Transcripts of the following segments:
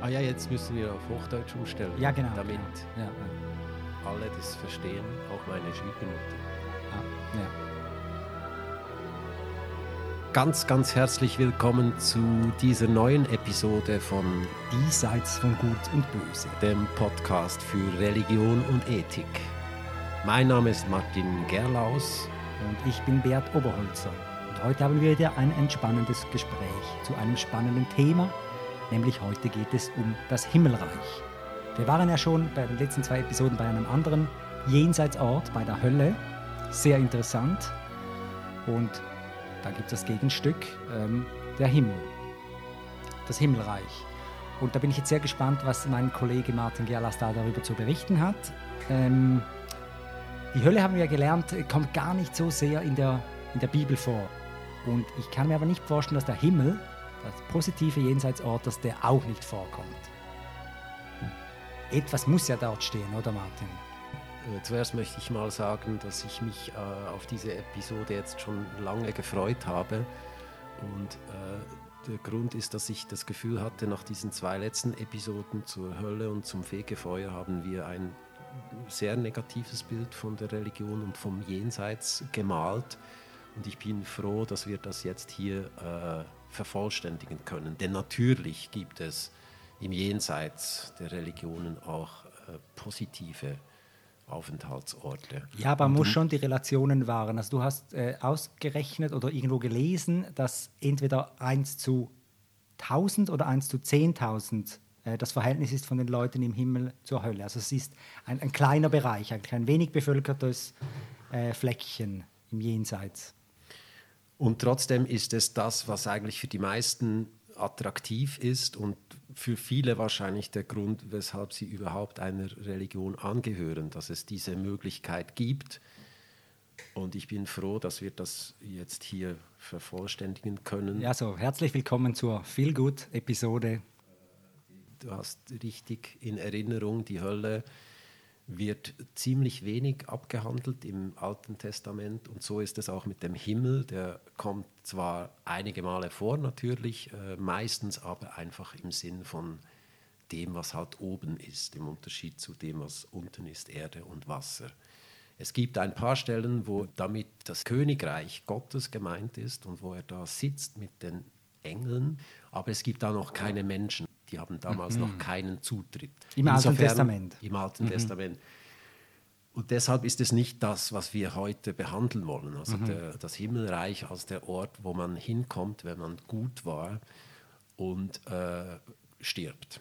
Ah ja, jetzt müssen wir auf Hochdeutsch umstellen. Ja, genau. Damit genau. Ja, alle das verstehen, auch meine Schwiegermutter. Ah, ja. Ganz, ganz herzlich willkommen zu dieser neuen Episode von Diesseits von Gut und Böse. dem Podcast für Religion und Ethik. Mein Name ist Martin Gerlaus. Und ich bin Bert Oberholzer. Und heute haben wir wieder ein entspannendes Gespräch zu einem spannenden Thema, nämlich heute geht es um das Himmelreich. Wir waren ja schon bei den letzten zwei Episoden bei einem anderen Jenseitsort, bei der Hölle. Sehr interessant. Und da gibt es das Gegenstück, ähm, der Himmel, das Himmelreich. Und da bin ich jetzt sehr gespannt, was mein Kollege Martin Gerlas da darüber zu berichten hat. Ähm, die Hölle haben wir ja gelernt, kommt gar nicht so sehr in der, in der Bibel vor. Und ich kann mir aber nicht vorstellen, dass der Himmel, das positive Jenseitsort, dass der auch nicht vorkommt. Etwas muss ja dort stehen, oder Martin? Äh, Zuerst möchte ich mal sagen, dass ich mich äh, auf diese Episode jetzt schon lange gefreut habe. Und äh, der Grund ist, dass ich das Gefühl hatte, nach diesen zwei letzten Episoden zur Hölle und zum Fegefeuer haben wir ein sehr negatives Bild von der Religion und vom Jenseits gemalt. Und ich bin froh, dass wir das jetzt hier äh, vervollständigen können. Denn natürlich gibt es im Jenseits der Religionen auch äh, positive Aufenthaltsorte. Ja, aber man muss schon die Relationen wahren. Also du hast äh, ausgerechnet oder irgendwo gelesen, dass entweder 1 zu 1000 oder 1 zu 10.000 äh, das Verhältnis ist von den Leuten im Himmel zur Hölle. Also es ist ein, ein kleiner Bereich, eigentlich ein wenig bevölkertes äh, Fleckchen im Jenseits. Und trotzdem ist es das, was eigentlich für die meisten attraktiv ist und für viele wahrscheinlich der Grund, weshalb sie überhaupt einer Religion angehören, dass es diese Möglichkeit gibt. Und ich bin froh, dass wir das jetzt hier vervollständigen können. Ja, so herzlich willkommen zur Feelgood-Episode. Du hast richtig in Erinnerung, die Hölle wird ziemlich wenig abgehandelt im Alten Testament und so ist es auch mit dem Himmel. Der kommt zwar einige Male vor natürlich, äh, meistens aber einfach im Sinn von dem, was halt oben ist, im Unterschied zu dem, was unten ist, Erde und Wasser. Es gibt ein paar Stellen, wo damit das Königreich Gottes gemeint ist und wo er da sitzt mit den Engeln, aber es gibt da noch keine Menschen. Die haben damals Mhm. noch keinen Zutritt. Im Alten Insofern- Testament. Im Alten Testament. Und deshalb ist es nicht das, was wir heute behandeln wollen. Also der, das Himmelreich als der Ort, wo man hinkommt, wenn man gut war und äh, stirbt.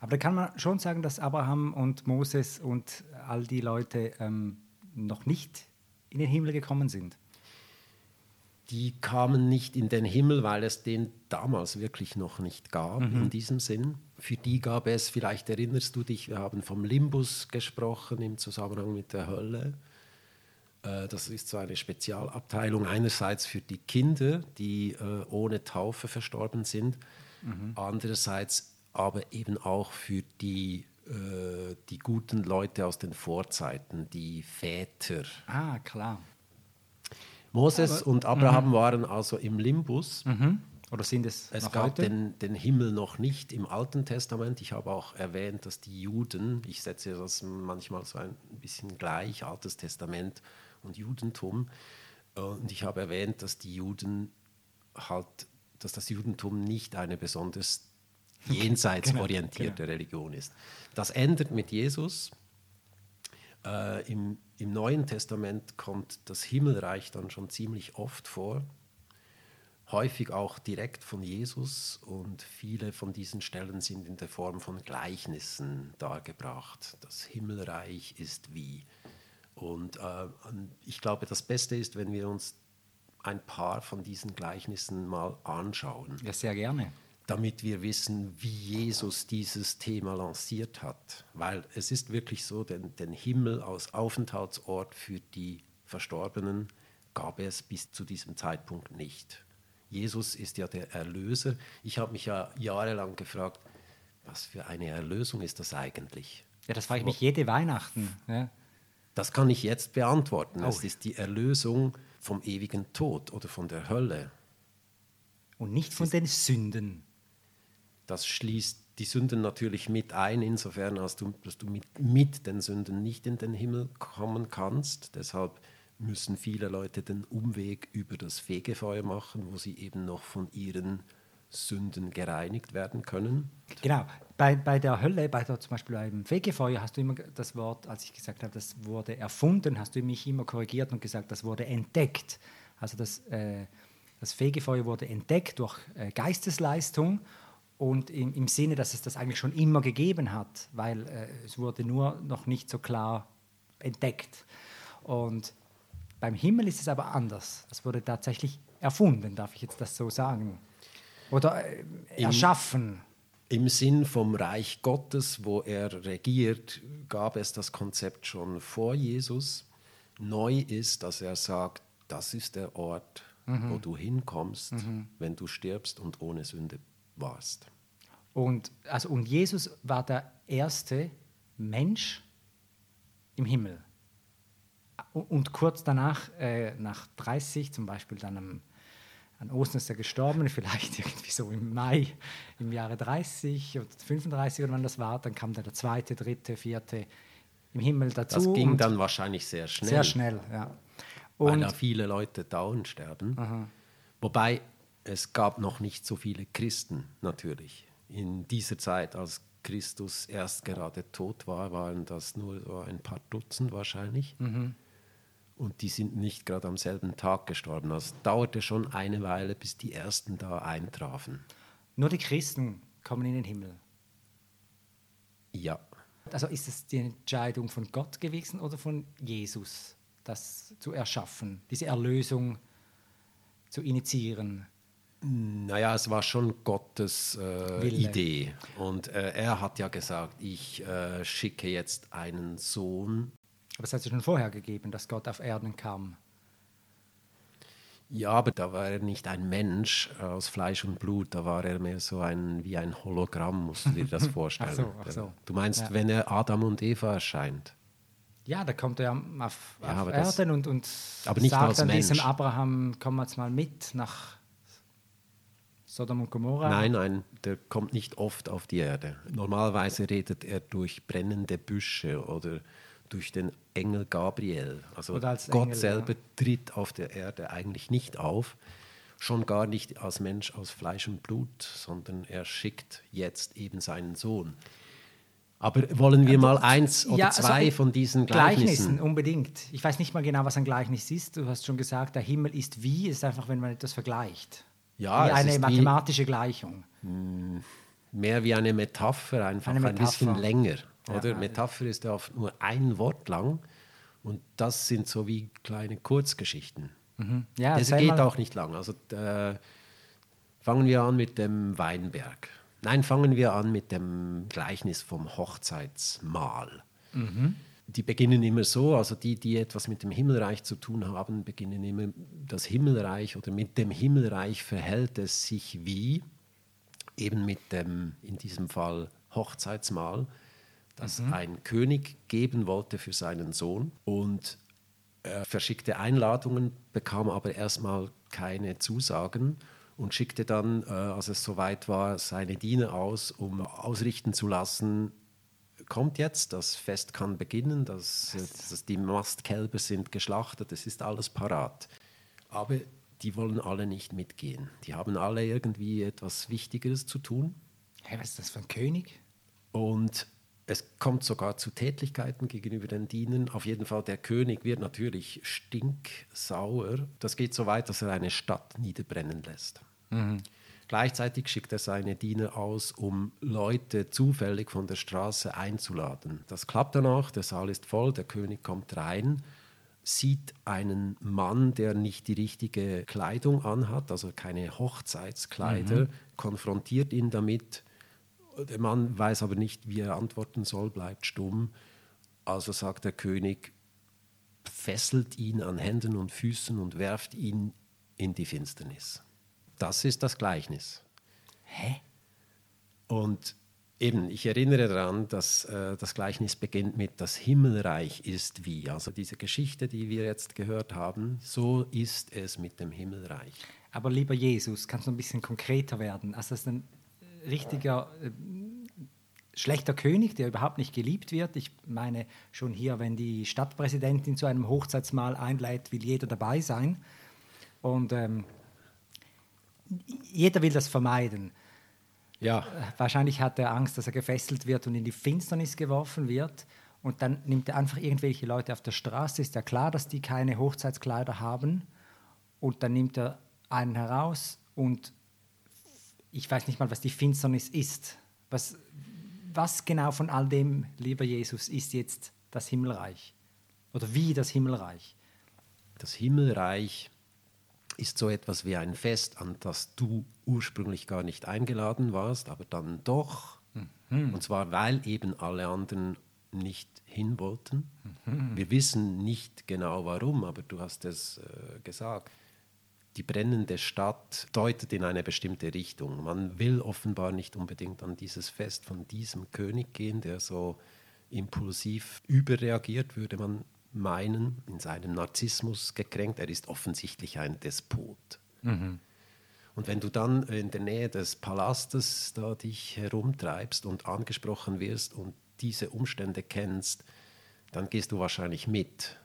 Aber da kann man schon sagen, dass Abraham und Moses und all die Leute ähm, noch nicht in den Himmel gekommen sind. Die kamen nicht in den Himmel, weil es den damals wirklich noch nicht gab, Mhm. in diesem Sinn. Für die gab es, vielleicht erinnerst du dich, wir haben vom Limbus gesprochen im Zusammenhang mit der Hölle. Äh, Das ist so eine Spezialabteilung einerseits für die Kinder, die äh, ohne Taufe verstorben sind, Mhm. andererseits aber eben auch für die, äh, die guten Leute aus den Vorzeiten, die Väter. Ah, klar. Moses und Abraham waren also im Limbus. Mhm. Oder sind es, Es gab heute? den, den Himmel noch nicht im Alten Testament. Ich habe auch erwähnt, dass die Juden, ich setze das manchmal so ein bisschen gleich, Altes Testament und Judentum. äh, Und ich habe erwähnt, dass die Juden halt, dass das Judentum nicht eine besonders jenseitsorientierte Religion ist. Das ändert mit Jesus. Äh, im, Im Neuen Testament kommt das Himmelreich dann schon ziemlich oft vor häufig auch direkt von Jesus und viele von diesen Stellen sind in der Form von Gleichnissen dargebracht. Das Himmelreich ist wie. Und äh, ich glaube, das Beste ist, wenn wir uns ein paar von diesen Gleichnissen mal anschauen, Ja, sehr gerne. Damit wir wissen, wie Jesus dieses Thema lanciert hat. Weil es ist wirklich so, den, den Himmel als Aufenthaltsort für die Verstorbenen gab es bis zu diesem Zeitpunkt nicht. Jesus ist ja der Erlöser. Ich habe mich ja jahrelang gefragt, was für eine Erlösung ist das eigentlich? Ja, das frage ich mich jede Weihnachten. Ja. Das kann ich jetzt beantworten. Oh. Es ist die Erlösung vom ewigen Tod oder von der Hölle. Und nicht von den Sünden. Das schließt die Sünden natürlich mit ein, insofern, als du, dass du mit, mit den Sünden nicht in den Himmel kommen kannst. Deshalb müssen viele Leute den Umweg über das Fegefeuer machen, wo sie eben noch von ihren Sünden gereinigt werden können. Genau. Bei, bei der Hölle, bei der, zum Beispiel beim Fegefeuer, hast du immer das Wort, als ich gesagt habe, das wurde erfunden, hast du mich immer korrigiert und gesagt, das wurde entdeckt. Also das, äh, das Fegefeuer wurde entdeckt durch äh, Geistesleistung und im, im, Sinne, dass es das eigentlich schon immer gegeben hat, weil äh, es wurde nur noch nicht so klar entdeckt. Und beim Himmel ist es aber anders. Das wurde tatsächlich erfunden, darf ich jetzt das so sagen. Oder äh, erschaffen. Im, Im Sinn vom Reich Gottes, wo er regiert, gab es das Konzept schon vor Jesus. Neu ist, dass er sagt, das ist der Ort, mhm. wo du hinkommst, mhm. wenn du stirbst und ohne Sünde warst. Und, also, und Jesus war der erste Mensch im Himmel. Und kurz danach, äh, nach 30, zum Beispiel dann am an Ostern ist er gestorben, vielleicht irgendwie so im Mai im Jahre 30 oder 35 oder wann das war. Dann kam dann der zweite, dritte, vierte im Himmel dazu. Das ging dann wahrscheinlich sehr schnell. Sehr schnell, ja. Und weil da viele Leute dauernd sterben. Aha. Wobei es gab noch nicht so viele Christen natürlich. In dieser Zeit, als Christus erst gerade tot war, waren das nur ein paar Dutzend wahrscheinlich. Mhm. Und die sind nicht gerade am selben Tag gestorben. Also es dauerte schon eine Weile, bis die ersten da eintrafen. Nur die Christen kommen in den Himmel. Ja. Also ist es die Entscheidung von Gott gewesen oder von Jesus, das zu erschaffen, diese Erlösung zu initiieren? Naja, es war schon Gottes äh, Idee. Und äh, er hat ja gesagt, ich äh, schicke jetzt einen Sohn aber es hat es schon vorher gegeben, dass Gott auf Erden kam. Ja, aber da war er nicht ein Mensch aus Fleisch und Blut, da war er mehr so ein wie ein Hologramm, musst du dir das vorstellen. ach so, ach so. Du meinst, ja. wenn er Adam und Eva erscheint? Ja, da kommt er auf, ja, auf Erden das, und, und aber nicht sagt als Mensch. diesem Abraham, komm jetzt mal mit nach Sodom und Gomorra. Nein, nein, der kommt nicht oft auf die Erde. Normalerweise redet er durch brennende Büsche oder durch den Engel Gabriel. Also als Gott Engel, selber ja. tritt auf der Erde eigentlich nicht auf, schon gar nicht als Mensch aus Fleisch und Blut, sondern er schickt jetzt eben seinen Sohn. Aber wollen wir mal eins oder Ja, zwei also, von diesen Gleichnissen? unbedingt. Ich weiß nicht mal genau, was ein Gleichnis ist. Du hast schon gesagt, der Himmel ist wie, ist einfach, wenn man etwas vergleicht. Ja, wie eine mathematische Gleichung. mehr wie eine Metapher, einfach Eine ein bisschen Metapher. länger. Oder? ja. Metapher ist ja oft nur ein Wort lang und das sind so wie kleine Kurzgeschichten. Ja, Das geht auch nicht lang. Also äh, fangen wir an mit dem Weinberg. Nein, fangen wir an mit dem Gleichnis vom Hochzeitsmahl. Die beginnen immer so, also die, die etwas mit dem Himmelreich zu tun haben, beginnen immer das Himmelreich oder mit dem Himmelreich verhält es sich wie, eben mit dem, in diesem Fall Hochzeitsmahl, das ein König geben wollte für seinen Sohn. Und er verschickte Einladungen, bekam aber erstmal keine Zusagen und schickte dann, äh, als es soweit war, seine Diener aus, um ausrichten zu lassen, kommt jetzt, das Fest kann beginnen, das, das, die Mastkälber sind geschlachtet, es ist alles parat. Aber die wollen alle nicht mitgehen. Die haben alle irgendwie etwas Wichtigeres zu tun. Hey, was ist das für ein König? Und es kommt sogar zu Tätlichkeiten gegenüber den Dienern. Auf jeden Fall, der König wird natürlich stinksauer. Das geht so weit, dass er eine Stadt niederbrennen lässt. Gleichzeitig schickt er seine Diener aus, um Leute zufällig von der Straße einzuladen. Das klappt dann auch, der Saal ist voll, der König kommt rein, sieht einen Mann, der nicht die richtige Kleidung anhat, also keine Hochzeitskleider, konfrontiert ihn damit. Der Mann weiß aber nicht, wie er antworten soll, bleibt stumm. Also sagt der König, fesselt ihn an Händen und Füßen und werft ihn in die Finsternis. Das ist das Gleichnis. Hä? Und eben, ich erinnere daran, dass äh, das Gleichnis beginnt mit das Himmelreich ist wie. Also diese Geschichte, die wir jetzt gehört haben, so ist es mit dem Himmelreich. Aber lieber Jesus, kannst du ein bisschen konkreter werden? Also das ist ein richtiger, äh, schlechter König, der überhaupt nicht geliebt wird. Ich meine, schon hier, wenn die Stadtpräsidentin zu einem Hochzeitsmahl einlädt, will jeder dabei sein. Und ähm, jeder will das vermeiden. Ja. Wahrscheinlich hat er Angst, dass er gefesselt wird und in die Finsternis geworfen wird. Und dann nimmt er einfach irgendwelche Leute auf der Straße. Ist ja klar, dass die keine Hochzeitskleider haben. Und dann nimmt er einen heraus und ich weiß nicht mal, was die Finsternis ist. Was, was genau von all dem, lieber Jesus, ist jetzt das Himmelreich? Oder wie das Himmelreich? Das Himmelreich ist so etwas wie ein Fest, an das du ursprünglich gar nicht eingeladen warst, aber dann doch. Mhm. Und zwar, weil eben alle anderen nicht hin wollten. Mhm. Wir wissen nicht genau warum, aber du hast es äh, gesagt. Die brennende Stadt deutet in eine bestimmte Richtung. Man will offenbar nicht unbedingt an dieses Fest von diesem König gehen, der so impulsiv überreagiert, würde man meinen, in seinem Narzissmus gekränkt. Er ist offensichtlich ein Despot. Mhm. Und wenn du dann in der Nähe des Palastes da dich herumtreibst und angesprochen wirst und diese Umstände kennst, dann gehst du wahrscheinlich mit,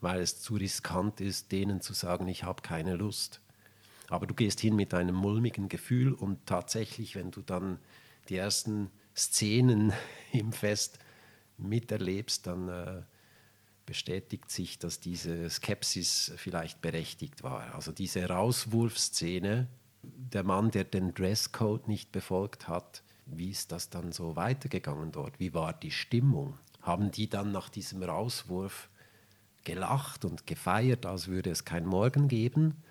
weil es zu riskant ist, denen zu sagen, ich habe keine Lust. Aber du gehst hin mit einem mulmigen Gefühl und tatsächlich, wenn du dann die ersten Szenen im Fest miterlebst, dann äh, bestätigt sich, dass diese Skepsis vielleicht berechtigt war. Also diese Rauswurfszene, der Mann, der den Dresscode nicht befolgt hat, wie ist das dann so weitergegangen dort? Wie war die Stimmung? Haben die dann nach diesem Rauswurf gelacht und gefeiert, als würde es kein Morgen geben?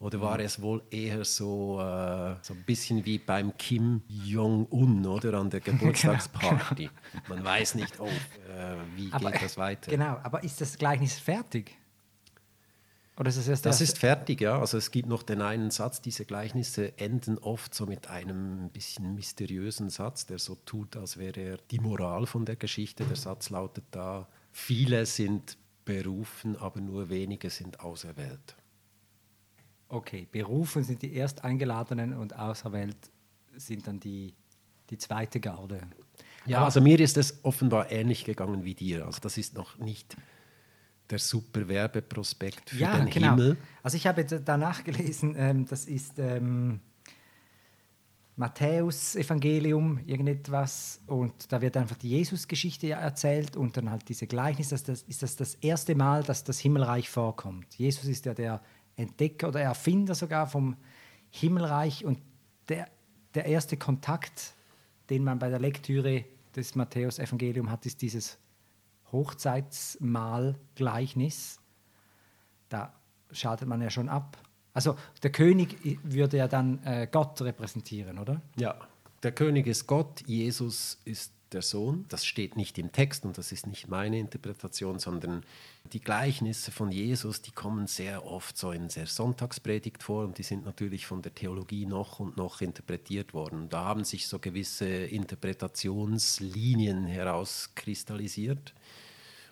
Oder war es wohl eher so, äh, so ein bisschen wie beim Kim Jong-un, oder an der genau, Geburtstagsparty? genau. Man weiß nicht, oh, äh, wie aber, geht das weiter? Genau, aber ist das Gleichnis fertig? Oder ist das erst Das ist fertig, ja. Also es gibt noch den einen Satz, diese Gleichnisse enden oft so mit einem bisschen mysteriösen Satz, der so tut, als wäre er die Moral von der Geschichte. Der Satz lautet da, viele sind berufen, aber nur wenige sind auserwählt. Okay, berufen sind die Ersteingeladenen und auserwählt sind dann die, die zweite Garde. Ja, also mir ist es offenbar ähnlich gegangen wie dir. Also das ist noch nicht der super Werbeprospekt für ja, den genau. Himmel. Also ich habe danach gelesen, ähm, das ist ähm, Matthäus Evangelium, irgendetwas, und da wird einfach die Jesus-Geschichte erzählt und dann halt diese Gleichnis, das, das ist das das erste Mal, dass das Himmelreich vorkommt. Jesus ist ja der Entdecker oder Erfinder sogar vom Himmelreich und der, der erste Kontakt, den man bei der Lektüre des Matthäus-Evangelium hat, ist dieses Hochzeitsmahl-Gleichnis. Da schaltet man ja schon ab. Also der König würde ja dann äh, Gott repräsentieren, oder? Ja, der König ist Gott, Jesus ist der Sohn. Das steht nicht im Text und das ist nicht meine Interpretation, sondern die Gleichnisse von Jesus, die kommen sehr oft so in der Sonntagspredigt vor und die sind natürlich von der Theologie noch und noch interpretiert worden. Da haben sich so gewisse Interpretationslinien herauskristallisiert.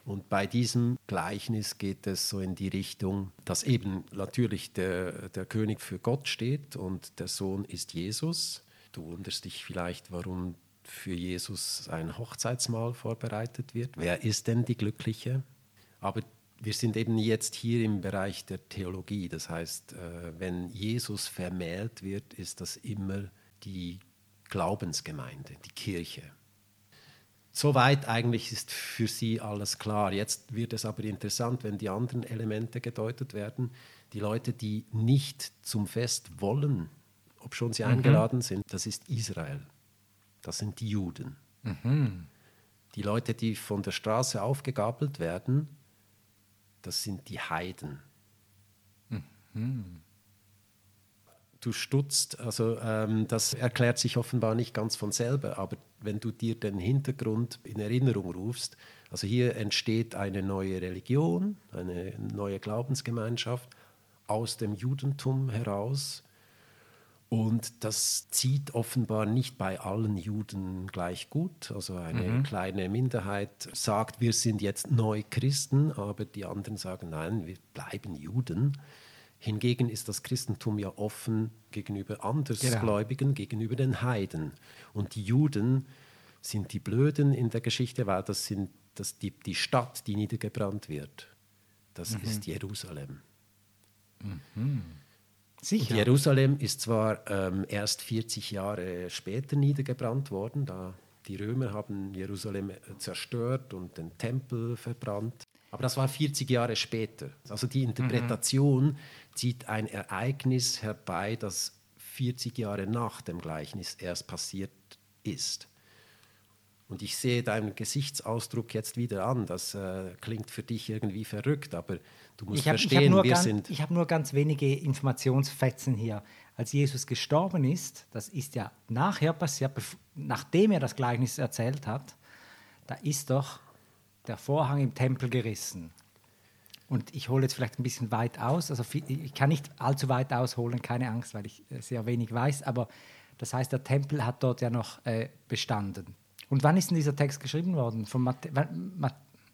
Und bei diesem Gleichnis geht es so in die Richtung, dass eben natürlich der, der König für Gott steht und der Sohn ist Jesus. Du wunderst dich vielleicht, warum für Jesus ein Hochzeitsmahl vorbereitet wird. Wer ist denn die Glückliche? Aber wir sind eben jetzt hier im Bereich der Theologie. Das heißt, äh, wenn Jesus vermählt wird, ist das immer die Glaubensgemeinde, die Kirche. Soweit eigentlich ist für sie alles klar. Jetzt wird es aber interessant, wenn die anderen Elemente gedeutet werden. Die Leute, die nicht zum Fest wollen, ob schon sie mhm. eingeladen sind, das ist Israel das sind die Juden. Mhm. Die Leute, die von der Straße aufgegabelt werden, das sind die Heiden. Mhm. Du stutzt, also ähm, das erklärt sich offenbar nicht ganz von selber, aber wenn du dir den Hintergrund in Erinnerung rufst, also hier entsteht eine neue Religion, eine neue Glaubensgemeinschaft aus dem Judentum heraus, und das zieht offenbar nicht bei allen Juden gleich gut. Also eine mhm. kleine Minderheit sagt, wir sind jetzt Neuchristen, aber die anderen sagen, nein, wir bleiben Juden. Hingegen ist das Christentum ja offen gegenüber Andersgläubigen, genau. gegenüber den Heiden. Und die Juden sind die Blöden in der Geschichte, weil das sind das die, die Stadt, die niedergebrannt wird. Das mhm. ist Jerusalem. Mhm. Sicher. Jerusalem ist zwar ähm, erst 40 Jahre später niedergebrannt worden, da die Römer haben Jerusalem äh, zerstört und den Tempel verbrannt. Aber das war 40 Jahre später. Also die Interpretation mhm. zieht ein Ereignis herbei, das 40 Jahre nach dem Gleichnis erst passiert ist. Und ich sehe deinen Gesichtsausdruck jetzt wieder an. Das äh, klingt für dich irgendwie verrückt, aber du musst ich hab, verstehen, ich wir ganz, sind. Ich habe nur ganz wenige Informationsfetzen hier. Als Jesus gestorben ist, das ist ja nachher passiert, nachdem er das Gleichnis erzählt hat, da ist doch der Vorhang im Tempel gerissen. Und ich hole jetzt vielleicht ein bisschen weit aus. Also ich kann nicht allzu weit ausholen, keine Angst, weil ich äh, sehr wenig weiß. Aber das heißt, der Tempel hat dort ja noch äh, bestanden. Und wann ist denn dieser Text geschrieben worden? Von Matthä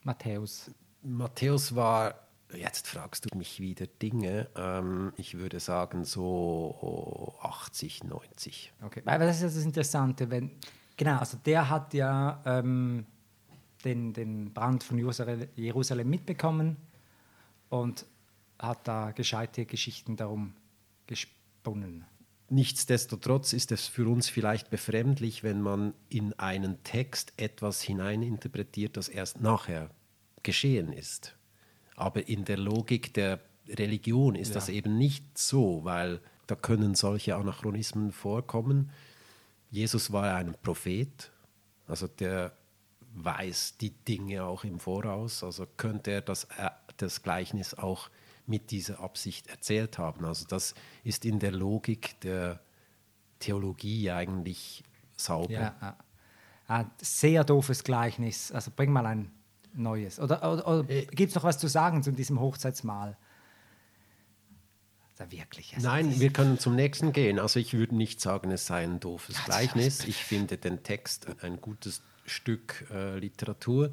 Matthäus? Matthäus war, jetzt fragst du mich wieder Dinge, ähm, ich würde sagen so 80, 90. Okay, weil das ist das Interessante, wenn, genau, also der hat ja ähm, den, den Brand von Jerusalem mitbekommen und hat da gescheite Geschichten darum gesponnen. Nichtsdestotrotz ist es für uns vielleicht befremdlich, wenn man in einen Text etwas hineininterpretiert, das erst nachher geschehen ist. Aber in der Logik der Religion ist ja. das eben nicht so, weil da können solche Anachronismen vorkommen. Jesus war ein Prophet, also der weiß die Dinge auch im Voraus, also könnte er das, äh, das Gleichnis auch mit dieser Absicht erzählt haben. Also das ist in der Logik der Theologie eigentlich sauber. Ja, ein sehr doofes Gleichnis. Also bring mal ein neues. Oder, oder, oder äh, gibt es noch was zu sagen zu diesem Hochzeitsmahl? Da wirklich. Nein, wir können zum nächsten gehen. Also ich würde nicht sagen, es sei ein doofes ja, Gleichnis. Ich finde den Text ein gutes Stück äh, Literatur.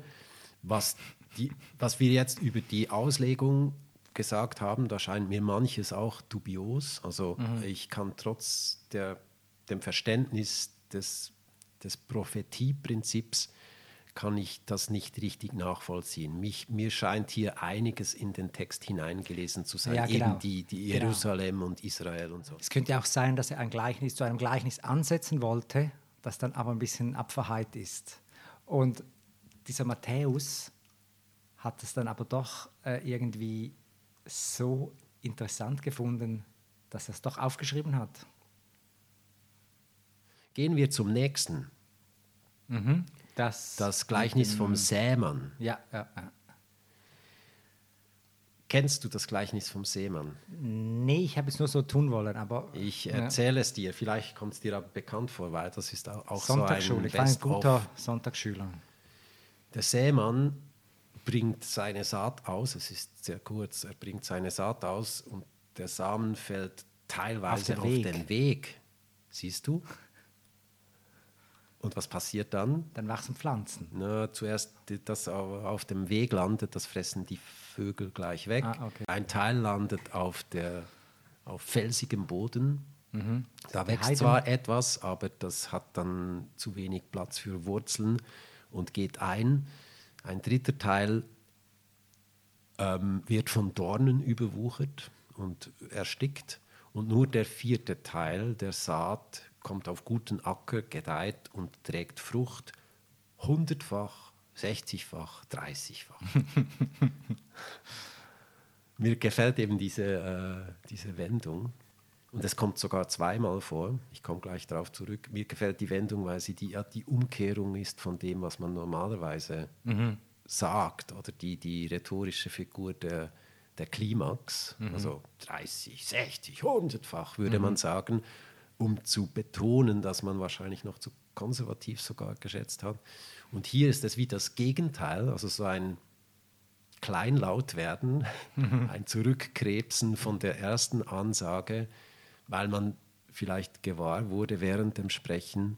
Was, die, was wir jetzt über die Auslegung gesagt haben, da scheint mir manches auch dubios. Also mhm. ich kann trotz der, dem Verständnis des, des Prophetieprinzips kann ich das nicht richtig nachvollziehen. Mich, mir scheint hier einiges in den Text hineingelesen zu sein, ja, genau. eben die, die genau. Jerusalem genau. und Israel und so. Es könnte auch sein, dass er ein Gleichnis zu einem Gleichnis ansetzen wollte, das dann aber ein bisschen abverheit ist. Und dieser Matthäus hat es dann aber doch äh, irgendwie so interessant gefunden, dass er es doch aufgeschrieben hat. Gehen wir zum nächsten. Mhm. Das, das Gleichnis vom Sämann. Ja, ja, ja. Kennst du das Gleichnis vom Seemann? Nee, ich habe es nur so tun wollen, aber. Ich erzähle ja. es dir, vielleicht kommt es dir aber bekannt vor, weil das ist auch so ein. Ich war ein guter Sonntagsschüler. Der Seemann bringt seine Saat aus, es ist sehr kurz, er bringt seine Saat aus und der Samen fällt teilweise auf, auf den Weg. Siehst du? Und was passiert dann? Dann wachsen Pflanzen. Na, zuerst das auf dem Weg landet, das fressen die Vögel gleich weg. Ah, okay. Ein Teil landet auf, der, auf felsigem Boden. Mhm. Da wächst zwar etwas, aber das hat dann zu wenig Platz für Wurzeln und geht ein. Ein dritter Teil ähm, wird von Dornen überwuchert und erstickt. Und nur der vierte Teil der Saat kommt auf guten Acker, gedeiht und trägt Frucht. Hundertfach, sechzigfach, dreißigfach. Mir gefällt eben diese, äh, diese Wendung. Und es kommt sogar zweimal vor. Ich komme gleich darauf zurück. Mir gefällt die Wendung, weil sie die, die Umkehrung ist von dem, was man normalerweise mhm. sagt. Oder die, die rhetorische Figur der, der Klimax. Mhm. Also 30, 60, 100-fach würde mhm. man sagen, um zu betonen, dass man wahrscheinlich noch zu konservativ sogar geschätzt hat. Und hier ist es wie das Gegenteil, also so ein Kleinlaut werden, mhm. ein Zurückkrebsen von der ersten Ansage weil man vielleicht gewahr wurde während dem Sprechen,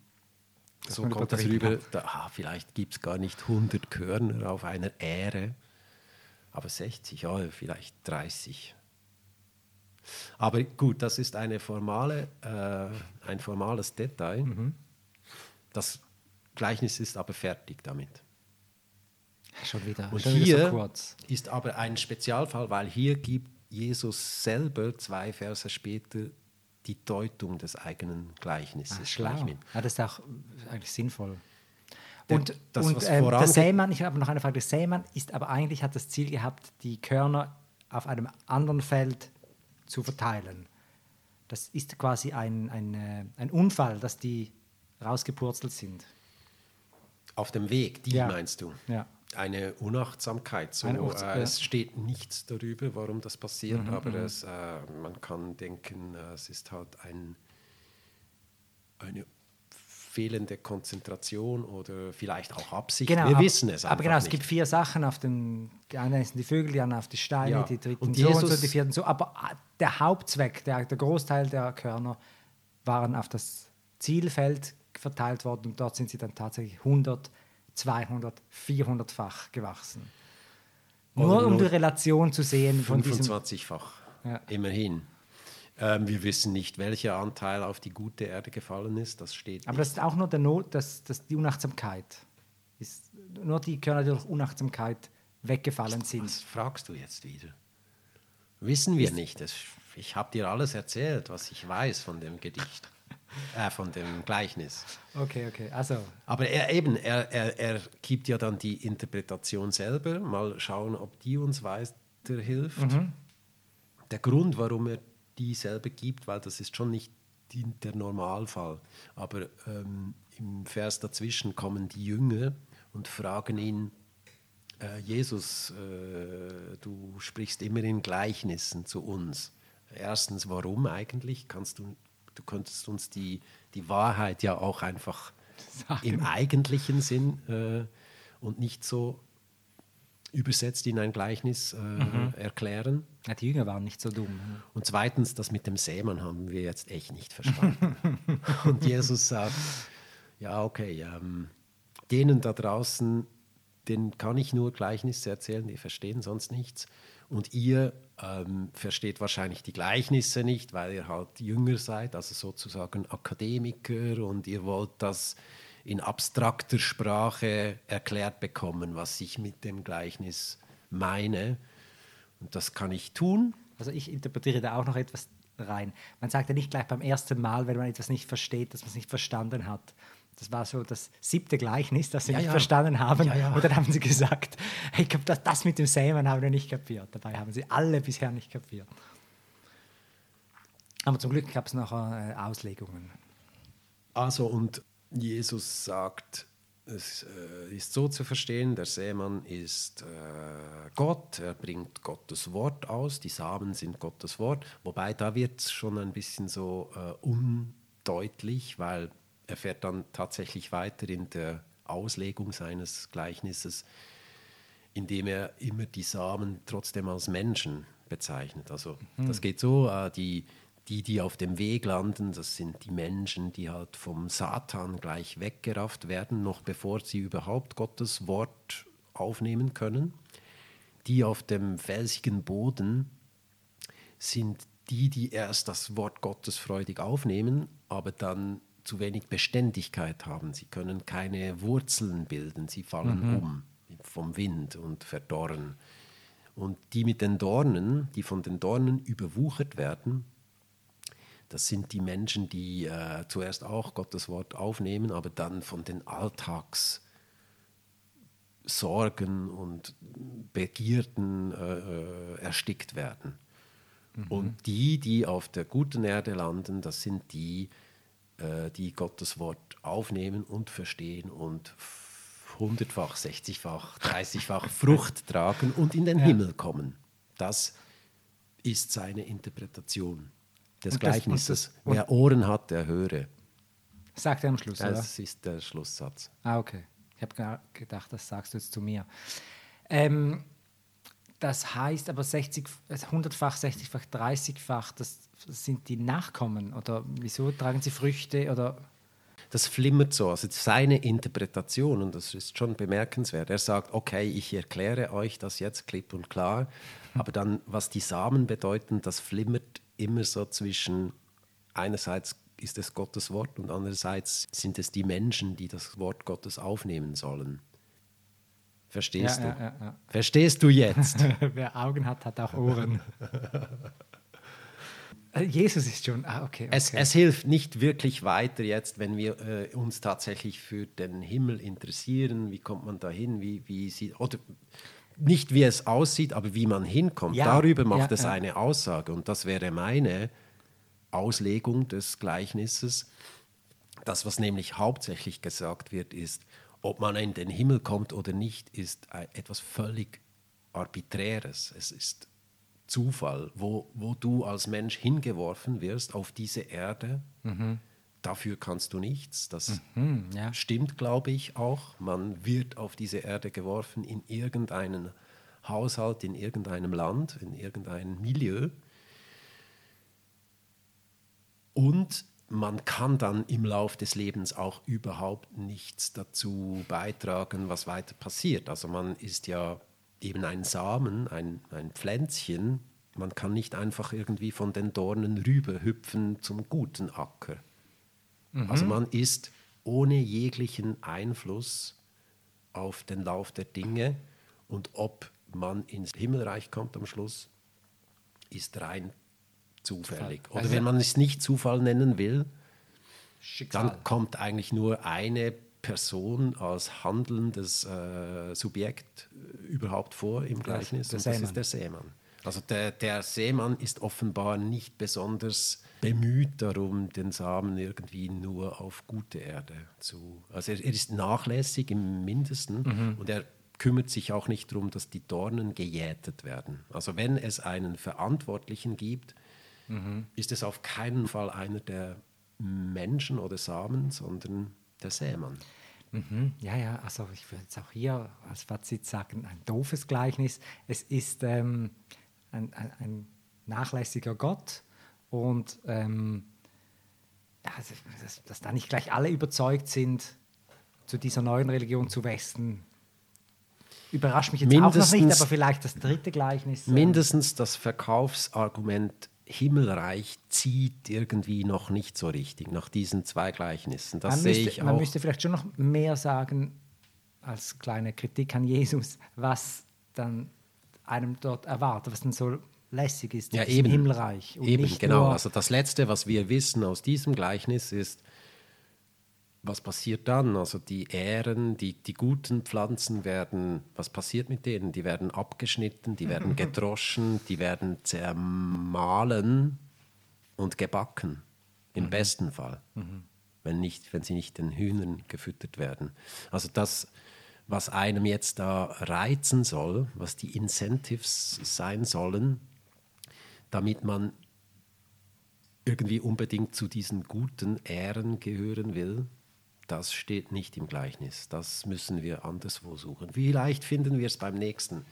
das so kommt das rüber, da, ah, vielleicht gibt es gar nicht 100 Körner auf einer Ähre, aber 60, ja, vielleicht 30. Aber gut, das ist eine formale, äh, ein formales Detail. Mhm. Das Gleichnis ist aber fertig damit. Schon wieder, Und schon wieder hier so kurz. ist aber ein Spezialfall, weil hier gibt Jesus selber zwei Verse später die Deutung des eigenen Gleichnisses. Ah, schlau. gleich mit. Ja, das ist auch eigentlich sinnvoll. Und, das, und was ähm, der Sämann, ich habe noch eine Frage, der Sämann ist aber eigentlich, hat das Ziel gehabt, die Körner auf einem anderen Feld zu verteilen. Das ist quasi ein, ein, äh, ein Unfall, dass die rausgepurzelt sind. Auf dem Weg, die Ja. meinst du? Ja. Eine Unachtsamkeit. So, Eine Unachts- äh. Mhm, Es steht nichts darüber, warum das passiert, aber es, äh, man kann denken, äh, es ist halt ein, fehlende Konzentration oder vielleicht auch Absicht. Wir ab- wissen es Aber genau, es nicht. gibt vier Sachen auf dem, die eine sind die Vögel, die andere auf die Steine, Ja. die dritten Und so und so, die vierten so. Aber ah, der Hauptzweck, der, der Großteil der Körner waren auf das Zielfeld verteilt worden und dort sind sie dann tatsächlich 100, 200, 400-fach gewachsen. Oder Nur um nur die Relation zu sehen von diesem. 25-fach, Ja. immerhin. Ähm, wir wissen nicht, welcher Anteil auf die gute Erde gefallen ist. Das steht Aber nicht. das ist auch nur der Not, das, das, die Unachtsamkeit. Ist nur die Körner, die durch Unachtsamkeit weggefallen sind. Was fragst du jetzt wieder? Wissen wir nicht. Das, ich habe dir alles erzählt, was ich weiß von dem Gedicht, äh, von dem Gleichnis. Okay, okay. Also, Aber er eben, er, er, er gibt ja dann die Interpretation selber. Mal schauen, ob die uns weiterhilft. Der Grund, warum er die selber gibt, weil das ist schon nicht die, der Normalfall. Aber ähm, im Vers dazwischen kommen die Jünger und fragen ihn, äh, Jesus, äh, du sprichst immer in Gleichnissen zu uns. Erstens, warum eigentlich? Kannst du, du könntest uns die, die Wahrheit ja auch einfach im eigentlichen Sinn äh, und nicht so übersetzt in ein Gleichnis äh, erklären. ja, die Jünger waren nicht so dumm. Und zweitens, das mit dem Sämann haben wir jetzt echt nicht verstanden. und Jesus sagt, ja, okay, ähm, denen da draußen, denen kann ich nur Gleichnisse erzählen, die verstehen sonst nichts. Und ihr ähm, versteht wahrscheinlich die Gleichnisse nicht, weil ihr halt jünger seid, also sozusagen Akademiker und ihr wollt das in abstrakter Sprache erklärt bekommen, was ich mit dem Gleichnis meine. Und das kann ich tun, Also ich interpretiere da auch noch etwas rein. Man sagt ja nicht gleich beim ersten Mal, wenn man etwas nicht versteht, dass man es nicht verstanden hat. Das war so das siebte Gleichnis, das sie Ja, nicht ja. verstanden haben. Ja. Und dann haben sie gesagt, ich glaub, das, das mit dem Sämen haben wir nicht kapiert. Dabei haben sie alle bisher nicht kapiert. Aber zum Glück gab es noch äh, Auslegungen. Also und Jesus sagt, es äh, ist so zu verstehen, der Sämann ist äh, Gott, er bringt Gottes Wort aus, die Samen sind Gottes Wort, wobei da wird es schon ein bisschen so äh, undeutlich, weil er fährt dann tatsächlich weiter in der Auslegung seines Gleichnisses, indem er immer die Samen trotzdem als Menschen bezeichnet. Also das geht so, äh, die, die, die auf dem Weg landen, das sind die Menschen, die halt vom Satan gleich weggerafft werden, noch bevor sie überhaupt Gottes Wort aufnehmen können. Die auf dem felsigen Boden sind die, die erst das Wort Gottes freudig aufnehmen, aber dann zu wenig Beständigkeit haben. Sie können keine Wurzeln bilden, sie fallen um vom Wind und verdorren. Und die mit den Dornen, die von den Dornen überwuchert werden, das sind die Menschen, die äh, zuerst auch Gottes Wort aufnehmen, aber dann von den Alltagssorgen und Begierden äh, äh, erstickt werden. Und die, die auf der guten Erde landen, das sind die, äh, die Gottes Wort aufnehmen und verstehen und hundertfach, sechzigfach, dreißigfach Frucht tragen und in den Himmel kommen. Das ist seine Interpretation des Und das- Gleichnisses. das- Wer Ohren hat, der höre. Sagt er am Schluss, oder? Das ist der Schlusssatz. Ah, okay. Ich habe gedacht, das sagst du jetzt zu mir. Ähm, das heißt aber 60, also 100-fach, 60-fach, 30-fach, das sind die Nachkommen. Oder wieso tragen sie Früchte? Oder Das flimmert so, also seine Interpretation, und das ist schon bemerkenswert. Er sagt, okay, ich erkläre euch das jetzt klipp und klar, aber dann, was die Samen bedeuten, das flimmert immer so zwischen, einerseits ist es Gottes Wort und andererseits sind es die Menschen, die das Wort Gottes aufnehmen sollen. Verstehst Ja, du? ja, ja. Verstehst du jetzt? Wer Augen hat, hat auch Ohren. Äh, Jesus ist schon. Ah, okay. okay. Es, es hilft nicht wirklich weiter jetzt, wenn wir äh, uns tatsächlich für den Himmel interessieren. Wie kommt man da hin? Wie, wie sieht, oder nicht wie es aussieht, aber wie man hinkommt. Ja, Darüber macht ja, es ja. eine Aussage. Und das wäre meine Auslegung des Gleichnisses. Das, was nämlich hauptsächlich gesagt wird, ist, ob man in den Himmel kommt oder nicht, ist etwas völlig Arbiträres. Es ist Zufall, wo, wo du als Mensch hingeworfen wirst auf diese Erde. Dafür kannst du nichts. Das Hm, ja. stimmt, glaube ich, auch. Man wird auf diese Erde geworfen in irgendeinen Haushalt, in irgendeinem Land, in irgendein Milieu. Und man kann dann im Lauf des Lebens auch überhaupt nichts dazu beitragen, was weiter passiert. Also man ist ja eben ein Samen, ein, ein Pflänzchen. Man kann nicht einfach irgendwie von den Dornen rüberhüpfen zum guten Acker. Also man ist ohne jeglichen Einfluss auf den Lauf der Dinge und ob man ins Himmelreich kommt am Schluss, ist rein zufällig. Oder Also- wenn man es nicht Zufall nennen will, Schicksal. dann kommt eigentlich nur eine Person als handelndes äh, Subjekt äh, überhaupt vor im Gleichnis und das Seemann. ist der Seemann. Also der, der Seemann ist offenbar nicht besonders bemüht darum, den Samen irgendwie nur auf gute Erde zu. Also er, er ist nachlässig im Mindesten Mhm. und er kümmert sich auch nicht darum, dass die Dornen gejätet werden. Also wenn es einen Verantwortlichen gibt, Mhm. ist es auf keinen Fall einer der Menschen oder Samen, sondern der Sämann. Mhm, ja, ja, also ich würde jetzt auch hier als Fazit sagen, ein doofes Gleichnis. Es ist ähm, ein, ein, ein nachlässiger Gott und ähm, also, dass, dass da nicht gleich alle überzeugt sind, zu dieser neuen Religion zu Westen, überrascht mich jetzt auch noch nicht, Mindestens- aber vielleicht das dritte Gleichnis. ähm, Mindestens das Verkaufsargument Himmelreich zieht irgendwie noch nicht so richtig nach diesen zwei Gleichnissen. Das man, sehe müsste, ich man auch. müsste vielleicht schon noch mehr sagen, als kleine Kritik an Jesus, was dann einem dort erwartet, was dann so lässig ist Ja, eben. Himmelreich. Und Eben, genau. Also das Letzte, was wir wissen aus diesem Gleichnis ist, was passiert dann? Also die Ähren, die, die guten Pflanzen werden, was passiert mit denen? Die werden abgeschnitten, die werden gedroschen, die werden zermahlen und gebacken. Im besten Fall. Wenn, nicht, wenn sie nicht den Hühnern gefüttert werden. Also das, was einem jetzt da reizen soll, was die Incentives sein sollen, damit man irgendwie unbedingt zu diesen guten Ähren gehören will, das steht nicht im Gleichnis. Das müssen wir anderswo suchen. Vielleicht finden wir es beim nächsten.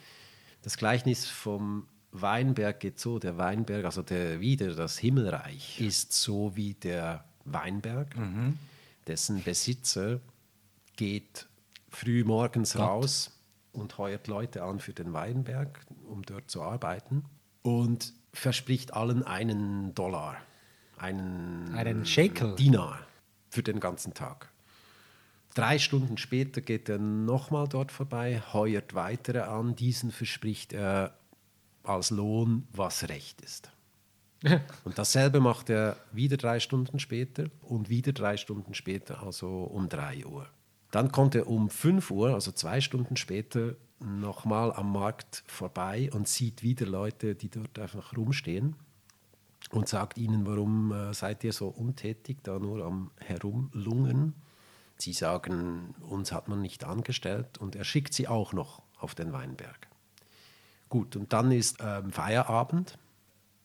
Das Gleichnis vom Weinberg geht so, der Weinberg, also der, wieder das Himmelreich, ist so wie der Weinberg, dessen Besitzer geht früh morgens raus und heuert Leute an für den Weinberg, um dort zu arbeiten und verspricht allen einen Dollar, einen, Einen Shekel. Dinar für den ganzen Tag. Drei Stunden später geht er nochmal dort vorbei, heuert weitere an. Diesen verspricht er als Lohn, was recht ist. Und dasselbe macht er wieder drei Stunden später und wieder drei Stunden später, also um drei Uhr. Dann kommt er um fünf Uhr, also zwei Stunden später, nochmal am Markt vorbei und sieht wieder Leute, die dort einfach rumstehen und sagt ihnen, warum äh, seid ihr so untätig, da nur am Herumlungern. Sie sagen, uns hat man nicht angestellt und er schickt sie auch noch auf den Weinberg. Gut, und dann ist ähm, Feierabend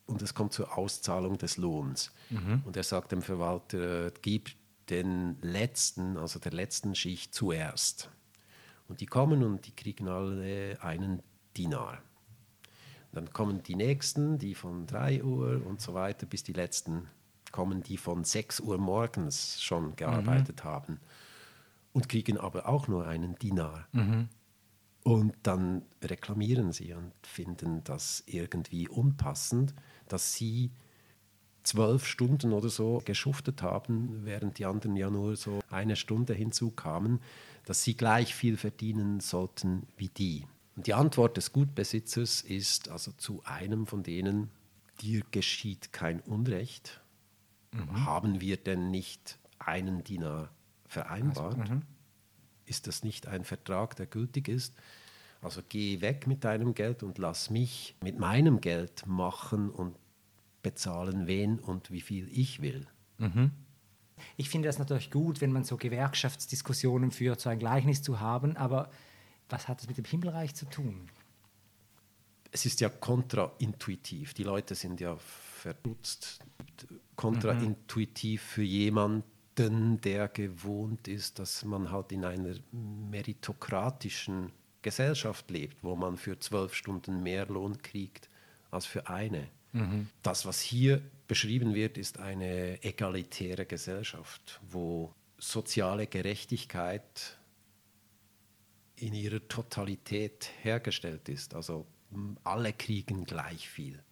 und es kommt zur Auszahlung des Lohns. Und er sagt dem Verwalter, äh, gib den letzten, also der letzten Schicht zuerst. Und die kommen und die kriegen alle einen Dinar. Dann kommen die nächsten, die von 3 Uhr und so weiter, bis die letzten kommen, die von 6 Uhr morgens schon gearbeitet haben und kriegen aber auch nur einen Dinar. Und dann reklamieren sie und finden das irgendwie unpassend, dass sie zwölf Stunden oder so geschuftet haben, während die anderen ja nur so eine Stunde hinzukamen, dass sie gleich viel verdienen sollten wie die. Und die Antwort des Gutbesitzers ist also zu einem von denen, dir geschieht kein Unrecht. Mhm. Haben wir denn nicht einen Dinar vereinbart? Also, ist das nicht ein Vertrag, der gültig ist? Also geh weg mit deinem Geld und lass mich mit meinem Geld machen und bezahlen, wen und wie viel ich will. Mhm. Ich finde das natürlich gut, wenn man so Gewerkschaftsdiskussionen führt, so ein Gleichnis zu haben, aber was hat das mit dem Himmelreich zu tun? Es ist ja kontraintuitiv. Die Leute sind ja verdutzt. Kontraintuitiv für jemanden, der gewohnt ist, dass man halt in einer meritokratischen Gesellschaft lebt, wo man für zwölf Stunden mehr Lohn kriegt als für eine. Mhm. Das, was hier beschrieben wird, ist eine egalitäre Gesellschaft, wo soziale Gerechtigkeit in ihrer Totalität hergestellt ist. Also alle kriegen gleich viel.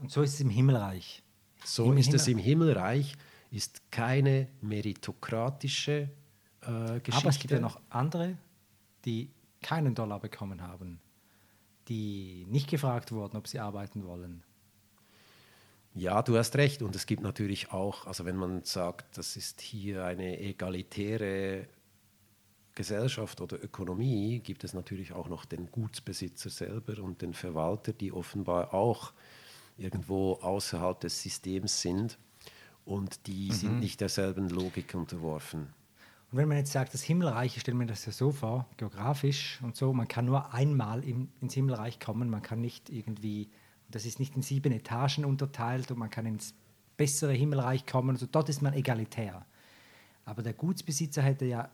Und so ist es im Himmelreich. So Im ist Himmel es im Himmelreich, ist keine meritokratische äh, Geschichte. Aber es gibt ja noch andere, die keinen Dollar bekommen haben, die nicht gefragt wurden, ob sie arbeiten wollen. Ja, du hast recht. Und es gibt natürlich auch, also wenn man sagt, das ist hier eine egalitäre Gesellschaft oder Ökonomie, gibt es natürlich auch noch den Gutsbesitzer selber und den Verwalter, die offenbar auch irgendwo außerhalb des Systems sind und die mhm. sind nicht derselben Logik unterworfen. Und wenn man jetzt sagt, das Himmelreich, ich stelle mir das ja so vor, geografisch und so, man kann nur einmal im, ins Himmelreich kommen, man kann nicht irgendwie, das ist nicht in sieben Etagen unterteilt und man kann ins bessere Himmelreich kommen, also dort ist man egalitär. Aber der Gutsbesitzer hätte ja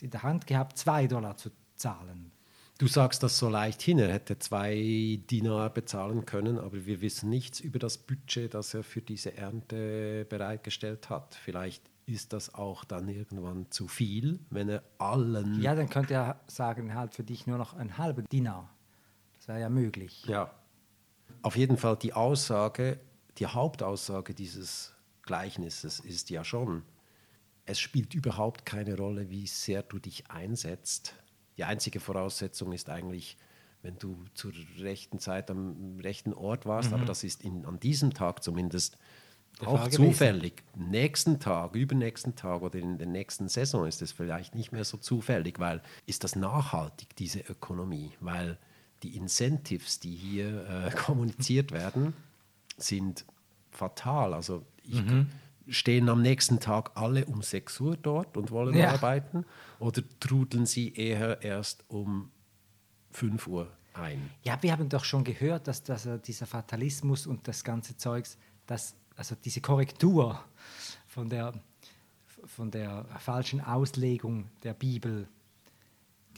in der Hand gehabt, zwei Dollar zu zahlen. Du sagst das so leicht hin, er hätte zwei Dinar bezahlen können, aber wir wissen nichts über das Budget, das er für diese Ernte bereitgestellt hat. Vielleicht ist das auch dann irgendwann zu viel, wenn er allen. Ja, dann könnte er sagen, halt für dich nur noch ein halber Dinar. Das wäre ja möglich. Ja. Auf jeden Fall die Aussage, die Hauptaussage dieses Gleichnisses ist ja schon, es spielt überhaupt keine Rolle, wie sehr du dich einsetzt die einzige Voraussetzung ist eigentlich, wenn du zur rechten Zeit am rechten Ort warst, mhm. aber das ist in, an diesem Tag zumindest der auch zufällig. Gewesen. Nächsten Tag, übernächsten Tag oder in der nächsten Saison ist es vielleicht nicht mehr so zufällig, weil ist das nachhaltig, diese Ökonomie? Weil die Incentives, die hier äh, kommuniziert werden, sind fatal. Also ich, mhm stehen am nächsten Tag alle um 6 Uhr dort und wollen ja. arbeiten oder trudeln sie eher erst um 5 Uhr ein? Ja, wir haben doch schon gehört, dass, dass dieser Fatalismus und das ganze Zeugs, dass, also diese Korrektur von der, von der falschen Auslegung der Bibel,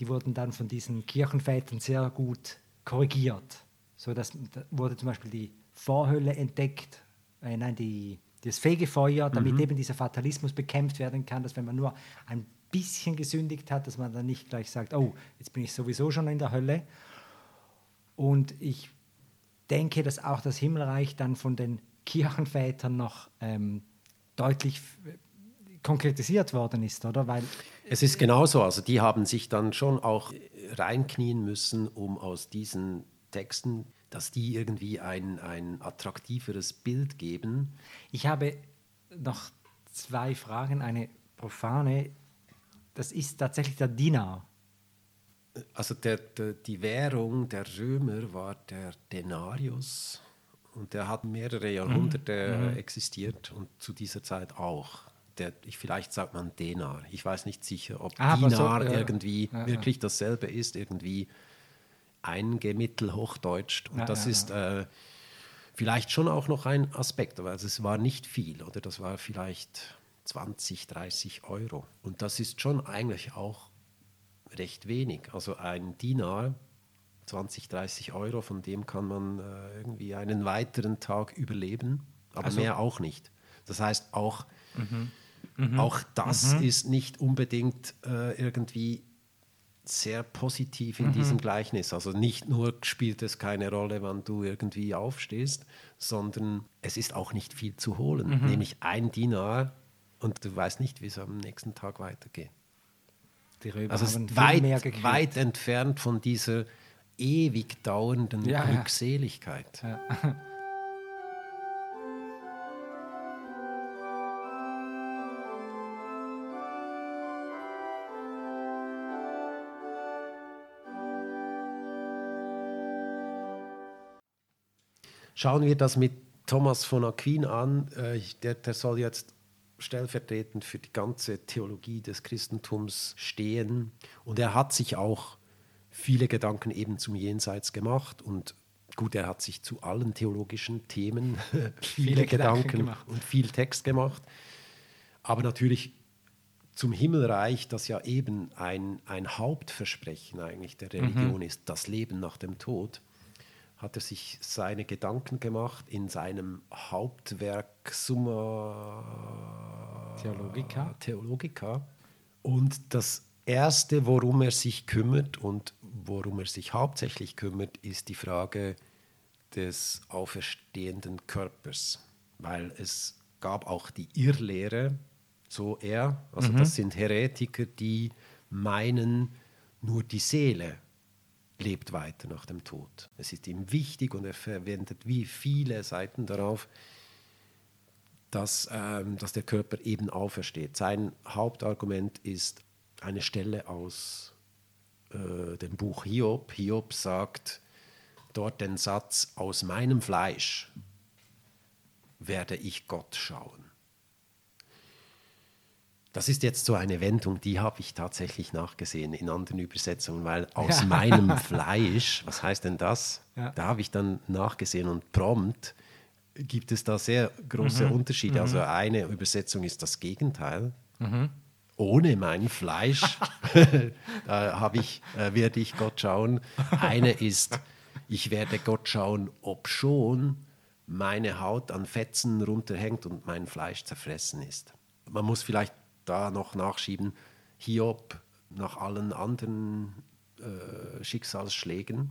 die wurden dann von diesen Kirchenvätern sehr gut korrigiert. So dass da wurde zum Beispiel die Vorhölle entdeckt, äh, nein, die das Fegefeuer, damit mhm. eben dieser Fatalismus bekämpft werden kann, dass wenn man nur ein bisschen gesündigt hat, dass man dann nicht gleich sagt, oh, jetzt bin ich sowieso schon in der Hölle. Und ich denke, dass auch das Himmelreich dann von den Kirchenvätern noch ähm, deutlich konkretisiert worden ist, oder? Weil es ist genauso, also die haben sich dann schon auch reinknien müssen, um aus diesen Texten dass die irgendwie ein, ein attraktiveres Bild geben. Ich habe noch zwei Fragen. Eine profane, das ist tatsächlich der Dinar. Also der, der, die Währung der Römer war der Denarius und der hat mehrere Jahrhunderte mhm. mhm. existiert und zu dieser Zeit auch. Der, ich, vielleicht sagt man Denar. Ich weiß nicht sicher, ob ah, Dinar so, ja. irgendwie ja, wirklich dasselbe ist, irgendwie eingemittelhochdeutscht. Und das ist äh, vielleicht schon auch noch ein Aspekt, aber es war nicht viel, oder das war vielleicht 20, 30 Euro. Und das ist schon eigentlich auch recht wenig. Also ein Dinar, 20, 30 Euro, von dem kann man äh, irgendwie einen weiteren Tag überleben, aber also, mehr auch nicht. Das heißt, auch, mhm. Mhm. auch das mhm. ist nicht unbedingt äh, irgendwie sehr positiv in mhm. diesem Gleichnis. Also nicht nur spielt es keine Rolle, wann du irgendwie aufstehst, sondern es ist auch nicht viel zu holen, mhm. nämlich ein Dinar und du weißt nicht, wie es am nächsten Tag weitergeht. Die Römer also es ist weit, weit entfernt von dieser ewig dauernden ja, Glückseligkeit. Ja. Schauen wir das mit Thomas von Aquin an. Äh, der, der soll jetzt stellvertretend für die ganze Theologie des Christentums stehen. Und er hat sich auch viele Gedanken eben zum Jenseits gemacht und gut, er hat sich zu allen theologischen Themen viele, viele Gedanken, Gedanken und viel Text gemacht. Aber natürlich zum Himmelreich, das ja eben ein, ein Hauptversprechen eigentlich der Religion mhm. ist, das Leben nach dem Tod, hat er sich seine Gedanken gemacht in seinem Hauptwerk Summa Theologica. Theologica. Und das Erste, worum er sich kümmert und worum er sich hauptsächlich kümmert, ist die Frage des auferstehenden Körpers. Weil es gab auch die Irrlehre, so er, also mhm. das sind Heretiker, die meinen, nur die Seele lebt weiter nach dem Tod. Es ist ihm wichtig und er verwendet wie viele Seiten darauf, dass, ähm, dass der Körper eben aufersteht. Sein Hauptargument ist eine Stelle aus äh, dem Buch Hiob. Hiob sagt dort den Satz, aus meinem Fleisch werde ich Gott schauen. Das ist jetzt so eine Wendung, die habe ich tatsächlich nachgesehen in anderen Übersetzungen, weil aus ja. meinem Fleisch, was heißt denn das? Ja. Da habe ich dann nachgesehen und prompt gibt es da sehr große mhm. Unterschiede. Mhm. Also eine Übersetzung ist das Gegenteil. Mhm. Ohne mein Fleisch da ich, äh, werde ich Gott schauen. Eine ist, ich werde Gott schauen, ob schon meine Haut an Fetzen runterhängt und mein Fleisch zerfressen ist. Man muss vielleicht da noch nachschieben, Hiob nach allen anderen äh, Schicksalsschlägen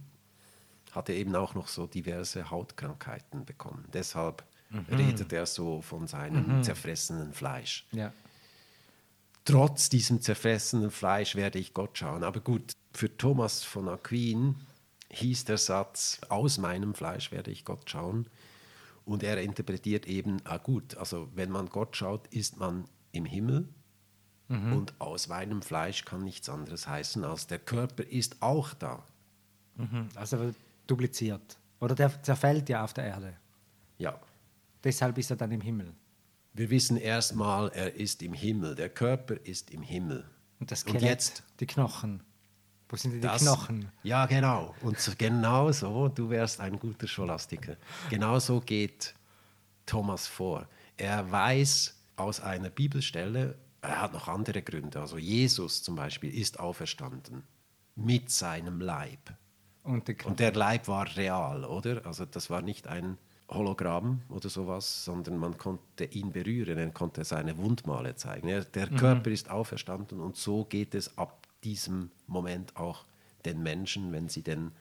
hatte eben auch noch so diverse Hautkrankheiten bekommen. Deshalb mhm. redet er so von seinem mhm. zerfressenen Fleisch. Ja. Trotz diesem zerfressenen Fleisch werde ich Gott schauen. Aber gut, für Thomas von Aquin hieß der Satz, aus meinem Fleisch werde ich Gott schauen. Und er interpretiert eben, ah gut, also wenn man Gott schaut, ist man im Himmel Mhm. Und aus meinem Fleisch kann nichts anderes heißen, als der Körper ist auch da. Mhm. Also dupliziert. Oder der zerfällt ja auf der Erde. Ja. Deshalb ist er dann im Himmel. Wir wissen erstmal, er ist im Himmel. Der Körper ist im Himmel. Und das Skelett, Und jetzt, die Knochen. Wo sind die, das, Knochen? Ja, genau. Und genau so, du wärst ein guter Scholastiker. Genau so geht Thomas vor. Er weiß aus einer Bibelstelle, er hat noch andere Gründe. Also Jesus zum Beispiel ist auferstanden mit seinem Leib. Und, der, und der Leib war real, oder? Also das war nicht ein Hologramm oder sowas, sondern man konnte ihn berühren, er konnte seine Wundmale zeigen. Er, der mhm. Körper ist auferstanden und so geht es ab diesem Moment auch den Menschen, wenn sie denn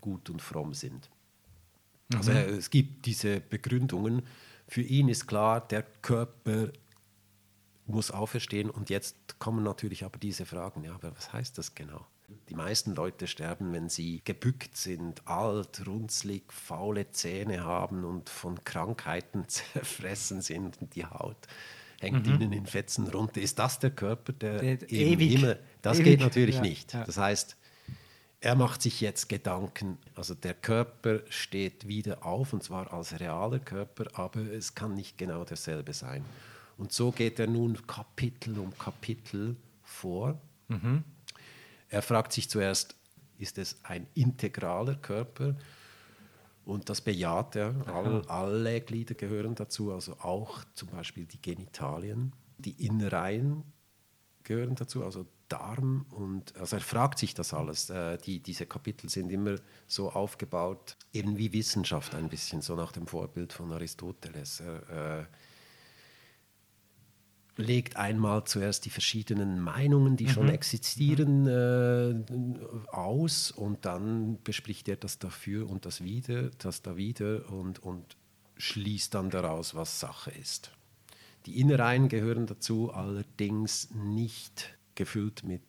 gut und fromm sind. Also mhm. es gibt diese Begründungen. Für ihn ist klar, der Körper muss auferstehen. Und jetzt kommen natürlich aber diese Fragen, ja, aber was heißt das genau? Die meisten Leute sterben, wenn sie gebückt sind, alt, runzlig, faule Zähne haben und von Krankheiten zerfressen sind und die Haut hängt mhm. ihnen in Fetzen runter. Ist das der Körper, der, der ewig, immer? Das ewig, geht natürlich ja, nicht. Das heißt, er macht sich jetzt Gedanken, also der Körper steht wieder auf und zwar als realer Körper, aber es kann nicht genau derselbe sein. Und so geht er nun Kapitel um Kapitel vor. Mhm. Er fragt sich zuerst, ist es ein integraler Körper? Und das bejaht er. All, alle Glieder gehören dazu, also auch zum Beispiel die Genitalien. Die Innereien gehören dazu, also Darm. Und, also er fragt sich das alles. Äh, die, diese Kapitel sind immer so aufgebaut, eben wie Wissenschaft ein bisschen, so nach dem Vorbild von Aristoteles. Er, äh, legt einmal zuerst die verschiedenen Meinungen, die schon existieren, äh, aus und dann bespricht er das dafür und das wieder, das da wieder und, und schließt dann daraus, was Sache ist. Die Innereien gehören dazu, allerdings nicht gefüllt mit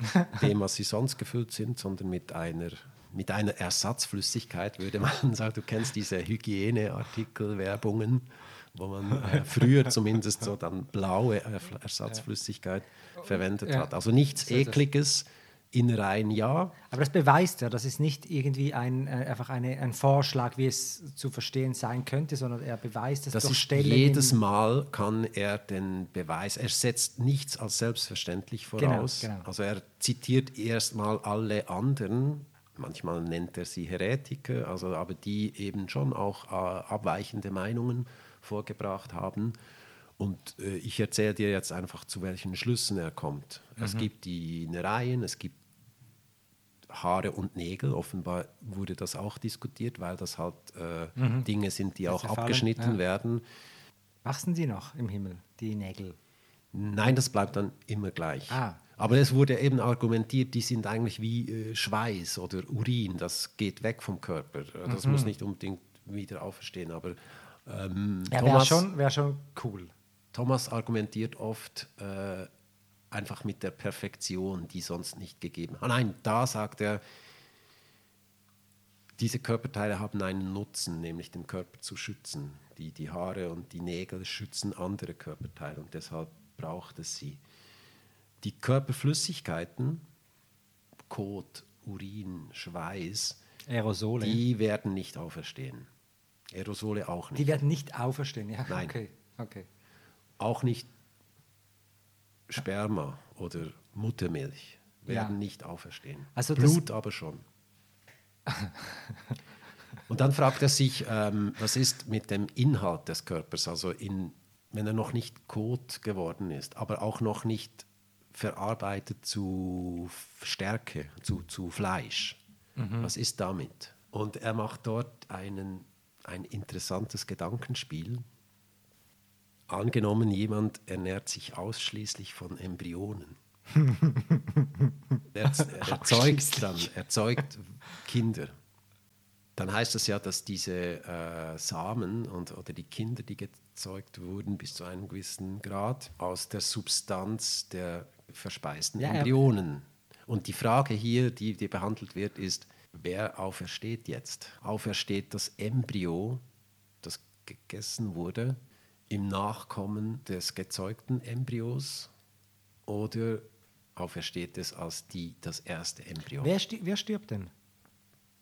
dem, was sie sonst gefüllt sind, sondern mit einer, mit einer Ersatzflüssigkeit, würde man sagen. Du kennst diese Hygieneartikel-Werbungen, wo man äh, früher zumindest so dann blaue Ersatzflüssigkeit verwendet Ja. hat. Also nichts So Ekliges, Innereien ja, Aber das beweist ja, das ist nicht irgendwie ein, äh, einfach eine, ein Vorschlag, wie es zu verstehen sein könnte, sondern er beweist es Das durch ist Stellen jedes in- Mal kann er den Beweis, er setzt nichts als selbstverständlich voraus. genau. Also er zitiert erstmal alle anderen, manchmal nennt er sie Heretiker, also aber die eben schon auch äh, abweichende Meinungen vorgebracht haben. Und äh, ich erzähle dir jetzt einfach, zu welchen Schlüssen er kommt. Mhm. Es gibt die Innereien, es gibt Haare und Nägel. Offenbar wurde das auch diskutiert, weil das halt äh, Dinge sind, die auch Zerfallen, abgeschnitten Mhm. ja. werden. Wachsen die noch im Himmel, die Nägel? Nein, das bleibt dann immer gleich. Ah. Aber es wurde eben argumentiert, die sind eigentlich wie äh, Schweiß oder Urin, das geht weg vom Körper. Das Mhm. muss nicht unbedingt wieder auferstehen. Aber ähm, Ja, wäre Thomas, schon, wär schon cool. Thomas argumentiert oft äh, einfach mit der Perfektion, die sonst nicht gegeben hat. Ah, Nein, da sagt er, diese Körperteile haben einen Nutzen, nämlich den Körper zu schützen. Die, die Haare und die Nägel schützen andere Körperteile und deshalb braucht es sie. Die Körperflüssigkeiten, Kot, Urin, Schweiß, Aerosole. Die, die werden nicht auferstehen. Aerosole auch nicht. werden nicht auferstehen. Ja, Nein. okay. okay. auch nicht Sperma oder Muttermilch werden Ja. nicht auferstehen. Also Blut aber schon. Und dann fragt er sich, ähm, was ist mit dem Inhalt des Körpers, also in, wenn er noch nicht Kot geworden ist, aber auch noch nicht verarbeitet zu Stärke, zu, zu Fleisch. Was ist damit? Und er macht dort einen, ein interessantes Gedankenspiel. Angenommen, jemand ernährt sich ausschließlich von Embryonen. er, er erzeugt dann, erzeugt Kinder. Dann heißt das ja, dass diese äh, Samen und, oder die Kinder, die gezeugt wurden, bis zu einem gewissen Grad aus der Substanz der verspeisten Ja, ja. Embryonen. Und die Frage hier, die, die behandelt wird, ist, wer aufersteht jetzt? Aufersteht das Embryo, das gegessen wurde, im Nachkommen des gezeugten Embryos oder aufersteht es als die, das erste Embryo? Wer, sti wer stirbt denn?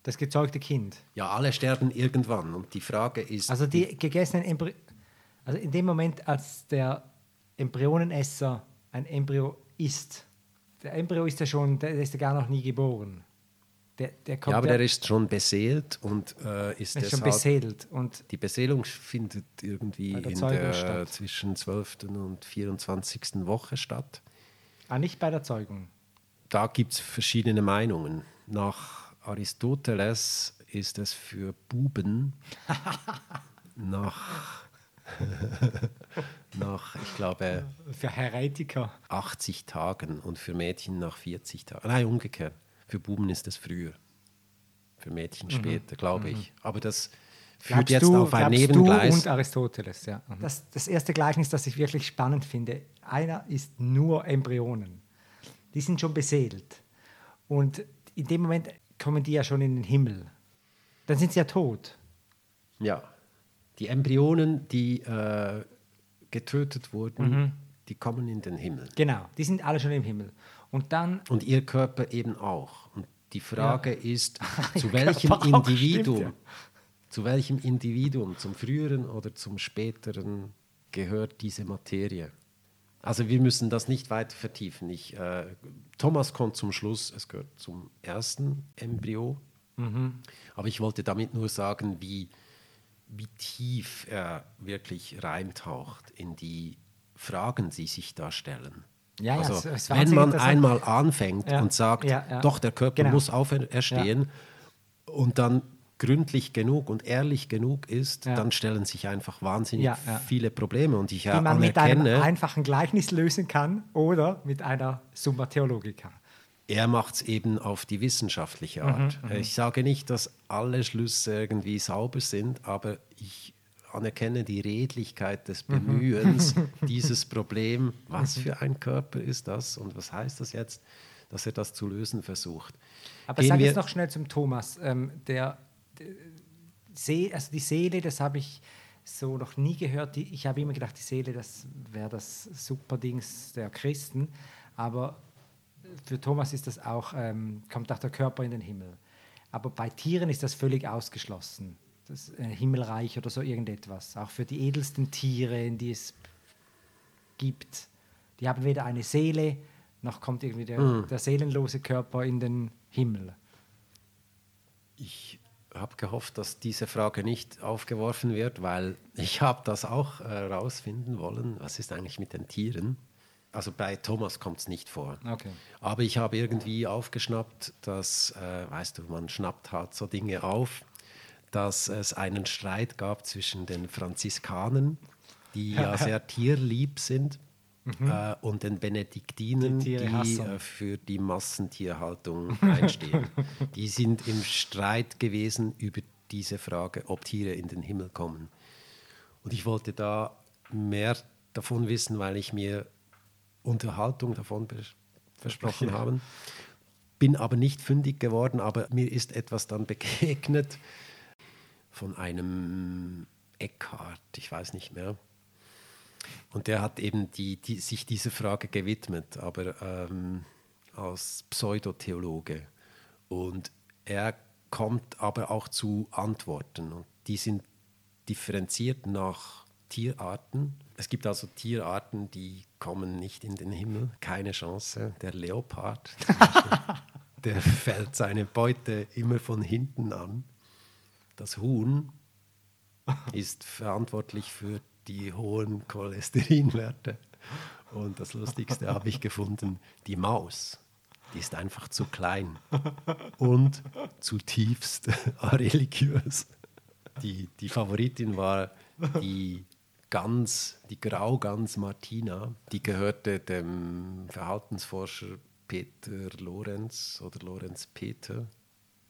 Das gezeugte Kind. Ja, alle sterben irgendwann. Und die Frage ist, Also die gegessenen Embryo. Also in dem Moment, als der Embryonenesser ein Embryo isst, der Embryo ist ja schon, der ist ja gar noch nie geboren. Der, der ja, aber ja, der ist schon beseelt und äh, ist, ist schon beseelt. Und Die Beseelung findet irgendwie der in der statt. zwischen 12. und 24. Woche statt. ah, nicht bei der Zeugung. Da gibt es verschiedene Meinungen. Nach Aristoteles ist es für Buben nach, nach, ich glaube, Für Heretiker. 80 Tagen und für Mädchen nach 40 Tagen. Nein, umgekehrt. Für Buben ist es früher. Für Mädchen später, glaube ich. Aber das führt Glaubst jetzt du, auf ein Nebengleis. Du und Aristoteles, ja. Das, das erste Gleichnis, das ich wirklich spannend finde, einer ist nur Embryonen. Die sind schon beseelt. Und in dem Moment kommen die ja schon in den Himmel. Dann sind sie ja tot. Ja. Die Embryonen, die äh, getötet wurden, die kommen in den Himmel. Genau, die sind alle schon im Himmel. Und dann, Und ihr Körper eben auch. Die Frage ist, zu welchem Individuum, stimmt, zu welchem Individuum, zum früheren oder zum späteren gehört diese Materie? Also wir müssen das nicht weiter vertiefen. Ich, äh, Thomas kommt zum Schluss, es gehört zum ersten Embryo. Aber ich wollte damit nur sagen, wie, wie tief er wirklich reintaucht in die Fragen, die sich da stellen. Ja, also, es- es wenn man einmal anfängt Ja, und sagt, ja, ja. doch, der Körper Genau. muss auferstehen und dann gründlich genug und ehrlich genug ist, dann stellen sich einfach wahnsinnig viele Probleme. Und ich Die man mit einem einfachen Gleichnis lösen kann oder mit einer Summa Theologica. er macht es eben auf die wissenschaftliche Mhm, Art. ich sage nicht, dass alle Schlüsse irgendwie sauber sind, aber ich anerkenne die Redlichkeit des Mhm. Bemühens, dieses Problem, was für ein Körper ist das und was heißt das jetzt, dass er das zu lösen versucht. Aber Gehen sag wir- jetzt noch schnell zum Thomas. Ähm, der, der See, also die Seele, das habe ich so noch nie gehört. Die, ich habe immer gedacht, die Seele, das wäre das Superdings der Christen. Aber für Thomas ist das auch, ähm, kommt auch der Körper in den Himmel. Aber bei Tieren ist das völlig ausgeschlossen. Das äh, Himmelreich oder so irgendetwas. Auch für die edelsten Tiere, die es gibt. Die haben weder eine Seele, noch kommt irgendwie der, Mhm. der seelenlose Körper in den Himmel. Ich habe gehofft, dass diese Frage nicht aufgeworfen wird, weil ich habe das auch herausfinden wollen. Was ist eigentlich mit den Tieren? Also bei Thomas kommt es nicht vor. Okay. Aber ich habe irgendwie aufgeschnappt, dass, äh, weißt du, man schnappt halt so Dinge auf, dass es einen Streit gab zwischen den Franziskanern, die ja sehr tierlieb sind, äh, und den Benediktinen, Mhm. Die die, äh, für die Massentierhaltung einstehen. die sind im Streit gewesen über diese Frage, ob Tiere in den Himmel kommen. Und ich wollte da mehr davon wissen, weil ich mir Unterhaltung davon versprochen Ja. habe. Bin aber nicht fündig geworden, aber mir ist etwas dann begegnet von einem Eckhart, ich weiß nicht mehr. Und der hat eben die, die, sich dieser Frage gewidmet, aber ähm, als Pseudotheologe. Und er kommt aber auch zu Antworten. Und die sind differenziert nach Tierarten. Es gibt also Tierarten, die kommen nicht in den Himmel, keine Chance. Der Leopard, der fällt seine Beute immer von hinten an. Das Huhn ist verantwortlich für die hohen Cholesterinwerte. Und das Lustigste habe ich gefunden, die Maus, die ist einfach zu klein und zutiefst areligiös. Die, die Favoritin war die Gans, die Graugans Martina, die gehörte dem Verhaltensforscher Peter Lorenz oder Lorenz Peter.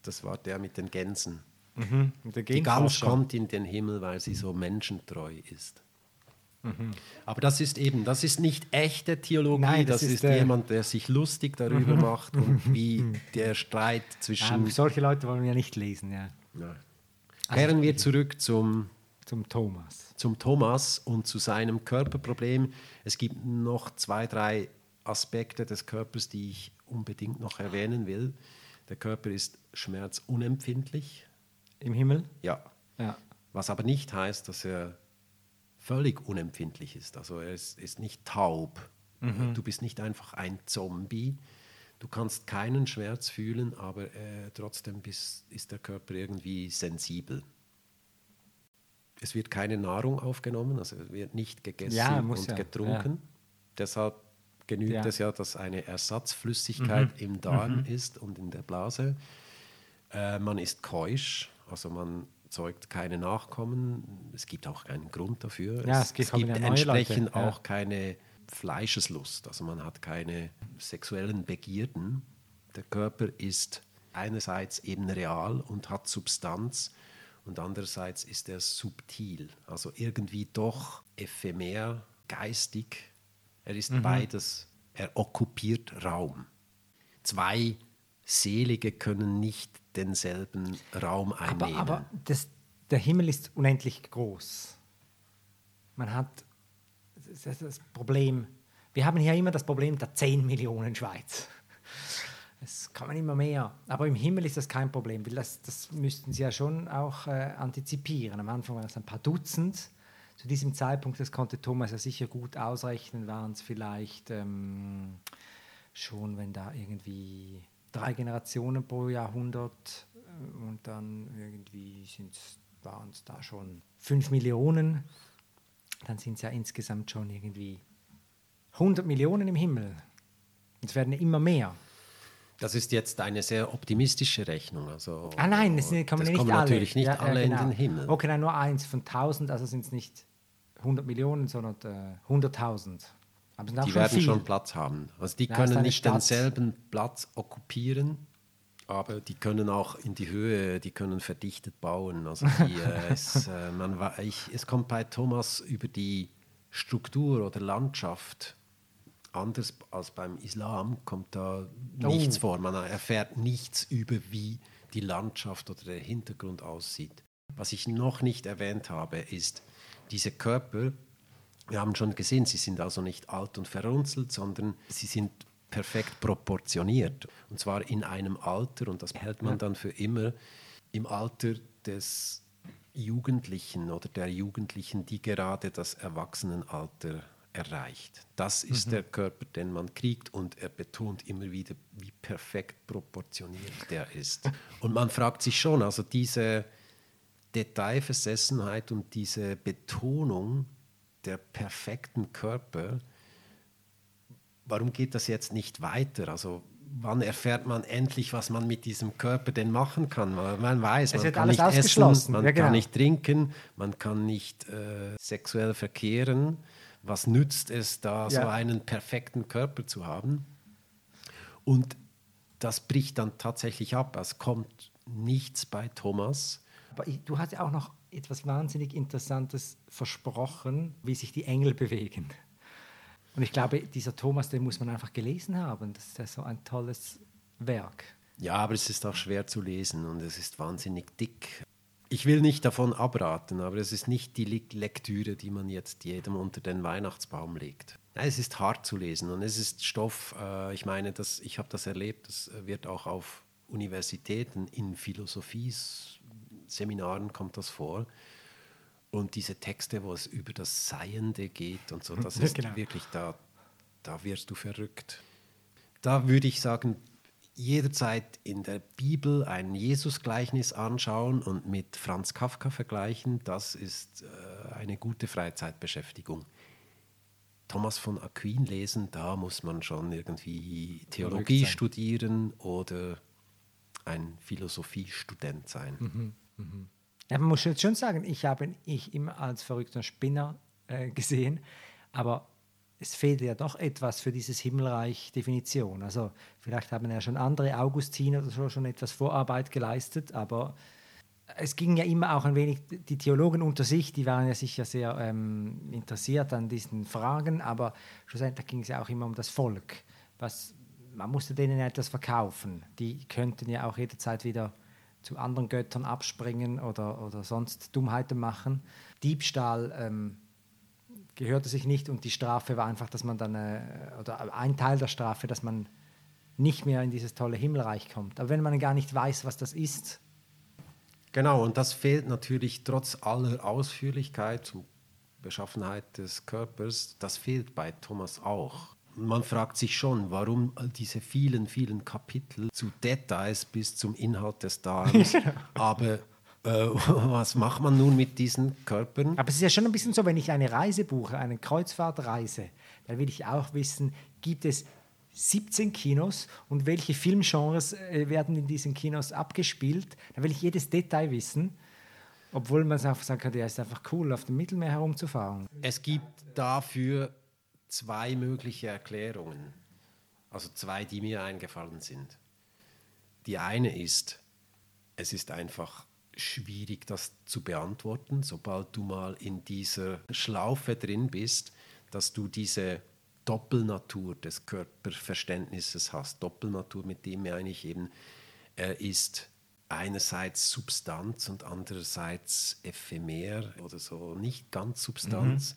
Das war der mit den Gänsen. Mhm. Die Gans kommt in den Himmel, weil sie so menschentreu ist. Mhm. Aber das ist eben, das ist nicht echte Theologie, Nein, das, das ist, ist, jemand, der sich lustig darüber macht und wie der Streit zwischen. Ähm, solche Leute wollen wir nicht lesen, ja. Ja. Also Kehren wir zurück zum, Zum Thomas. zum Thomas und zu seinem Körperproblem. Es gibt noch zwei, drei Aspekte des Körpers, die ich unbedingt noch erwähnen will. Der Körper ist schmerzunempfindlich. Im Himmel? Ja, Ja. Was aber nicht heißt, dass er völlig unempfindlich ist. Also er ist, ist nicht taub. Du bist nicht einfach ein Zombie. Du kannst keinen Schmerz fühlen, aber äh, trotzdem bist, ist der Körper irgendwie sensibel. Es wird keine Nahrung aufgenommen, also es wird nicht gegessen Ja, und ja, getrunken. Deshalb genügt Ja. es ja, dass eine Ersatzflüssigkeit im Darm ist und in der Blase. Äh, man ist keusch, also man zeugt keine Nachkommen. Es gibt auch keinen Grund dafür. Ja, es, es gibt- gibt neue Leute, entsprechend ja. auch keine Fleischeslust, also man hat keine sexuellen Begierden. Der Körper ist einerseits eben real und hat Substanz und andererseits ist er subtil, also irgendwie doch ephemer, geistig. Er ist Mhm. beides, er okkupiert Raum. Zwei Selige können nicht denselben Raum Aber, einnehmen. aber das, der Himmel ist unendlich groß. Man hat das, das, das Problem, wir haben hier immer das Problem der 10 Millionen Schweiz. Es kann man immer mehr. Aber im Himmel ist das kein Problem, weil das, das müssten Sie ja schon auch äh, antizipieren. Am Anfang waren es ein paar Dutzend. Zu diesem Zeitpunkt, das konnte Thomas ja sicher gut ausrechnen, waren es vielleicht ähm, schon, wenn da irgendwie drei Generationen pro Jahrhundert äh, und dann irgendwie waren es da schon fünf Millionen, dann sind es ja insgesamt schon irgendwie 100 Millionen im Himmel. Es werden immer mehr. Das ist jetzt eine sehr optimistische Rechnung. Also, ah nein, das kommen das nicht kommen alle. natürlich nicht Ja, ja, alle genau. in den Himmel. Okay, nein, nur eins von 1000, also sind es nicht 100 Millionen, sondern äh, 100.000. Aber Die schon werden viel. schon Platz haben. Also die Ja, können nicht Stadt. denselben Platz okkupieren, aber die können auch in die Höhe, die können verdichtet bauen. Also die, äh, es, äh, man, ich, es kommt bei Thomas über die Struktur oder Landschaft anders als beim Islam kommt da nichts Oh. vor. Man erfährt nichts über, wie die Landschaft oder der Hintergrund aussieht. Was ich noch nicht erwähnt habe, ist diese Körper, wir haben schon gesehen, sie sind also nicht alt und verrunzelt, sondern sie sind perfekt proportioniert. Und zwar in einem Alter, und das hält man dann für immer, im Alter des Jugendlichen oder der Jugendlichen, die gerade das Erwachsenenalter erreicht. Das ist der Körper, den man kriegt und er betont immer wieder, wie perfekt proportioniert der ist. Und man fragt sich schon, also diese Detailversessenheit und diese Betonung der perfekten Körper, warum geht das jetzt nicht weiter? Also wann erfährt man endlich, was man mit diesem Körper denn machen kann? Weil Man weiß, Es man kann nicht essen, man Ja, genau. kann nicht trinken, man kann nicht äh, sexuell verkehren. Was nützt es da, so Ja. einen perfekten Körper zu haben? Und das bricht dann tatsächlich ab. Es kommt nichts bei Thomas. Aber ich, du hast ja auch noch etwas wahnsinnig Interessantes versprochen, wie sich die Engel bewegen. Und ich glaube, dieser Thomas, den muss man einfach gelesen haben. Das ist ja so ein tolles Werk. Ja, aber es ist auch schwer zu lesen und es ist wahnsinnig dick. Ich will nicht davon abraten, aber es ist nicht die Le- Lektüre, die man jetzt jedem unter den Weihnachtsbaum legt. Es ist hart zu lesen und es ist Stoff, äh, ich meine, das, ich habe das erlebt, das wird auch auf Universitäten in Philosophie-Seminaren kommt das vor. Und diese Texte, wo es über das Seiende geht und so, das ist Genau. wirklich, da, da wirst du verrückt. Da würde ich sagen, jederzeit in der Bibel ein Jesus-Gleichnis anschauen und mit Franz Kafka vergleichen, das ist äh, eine gute Freizeitbeschäftigung. Thomas von Aquin lesen, da muss man schon irgendwie Theologie studieren oder ein Philosophiestudent sein. Ja, man muss jetzt schon sagen, ich habe ihn ich immer als verrückter Spinner äh, gesehen, aber es fehlt ja doch etwas für dieses Himmelreich-Definition. Also vielleicht haben ja schon andere Augustiner oder so schon etwas Vorarbeit geleistet, aber es ging ja immer auch ein wenig, die Theologen unter sich, die waren ja sicher sehr ähm, interessiert an diesen Fragen, aber schlussendlich ging es ja auch immer um das Volk. Was, man musste denen ja etwas verkaufen. Die könnten ja auch jederzeit wieder zu anderen Göttern abspringen oder, oder sonst Dummheiten machen. Diebstahl ähm, gehörte sich nicht und die Strafe war einfach, dass man dann, äh, oder ein Teil der Strafe, dass man nicht mehr in dieses tolle Himmelreich kommt. Aber wenn man gar nicht weiß, was das ist, Genau, und das fehlt natürlich trotz aller Ausführlichkeit zur Beschaffenheit des Körpers, das fehlt bei Thomas auch. Man fragt sich schon, warum diese vielen, vielen Kapitel zu Details bis zum Inhalt des Darms. Aber äh, was macht man nun mit diesen Körpern? Aber es ist ja schon ein bisschen so, wenn ich eine Reise buche, eine Kreuzfahrtreise, dann will ich auch wissen, gibt es 17 Kinos und welche Filmgenres äh, werden in diesen Kinos abgespielt? Dann will ich jedes Detail wissen, obwohl man einfach sagen könnte, ja, ist einfach cool, auf dem Mittelmeer herumzufahren. Es gibt dafür zwei mögliche Erklärungen. Also zwei, die mir eingefallen sind. Die eine ist, es ist einfach schwierig, das zu beantworten, sobald du mal in dieser Schlaufe drin bist, dass du diese Doppelnatur des Körperverständnisses hast. Doppelnatur, mit dem meine ich eben, er ist einerseits Substanz und andererseits ephemer oder so, nicht ganz Substanz.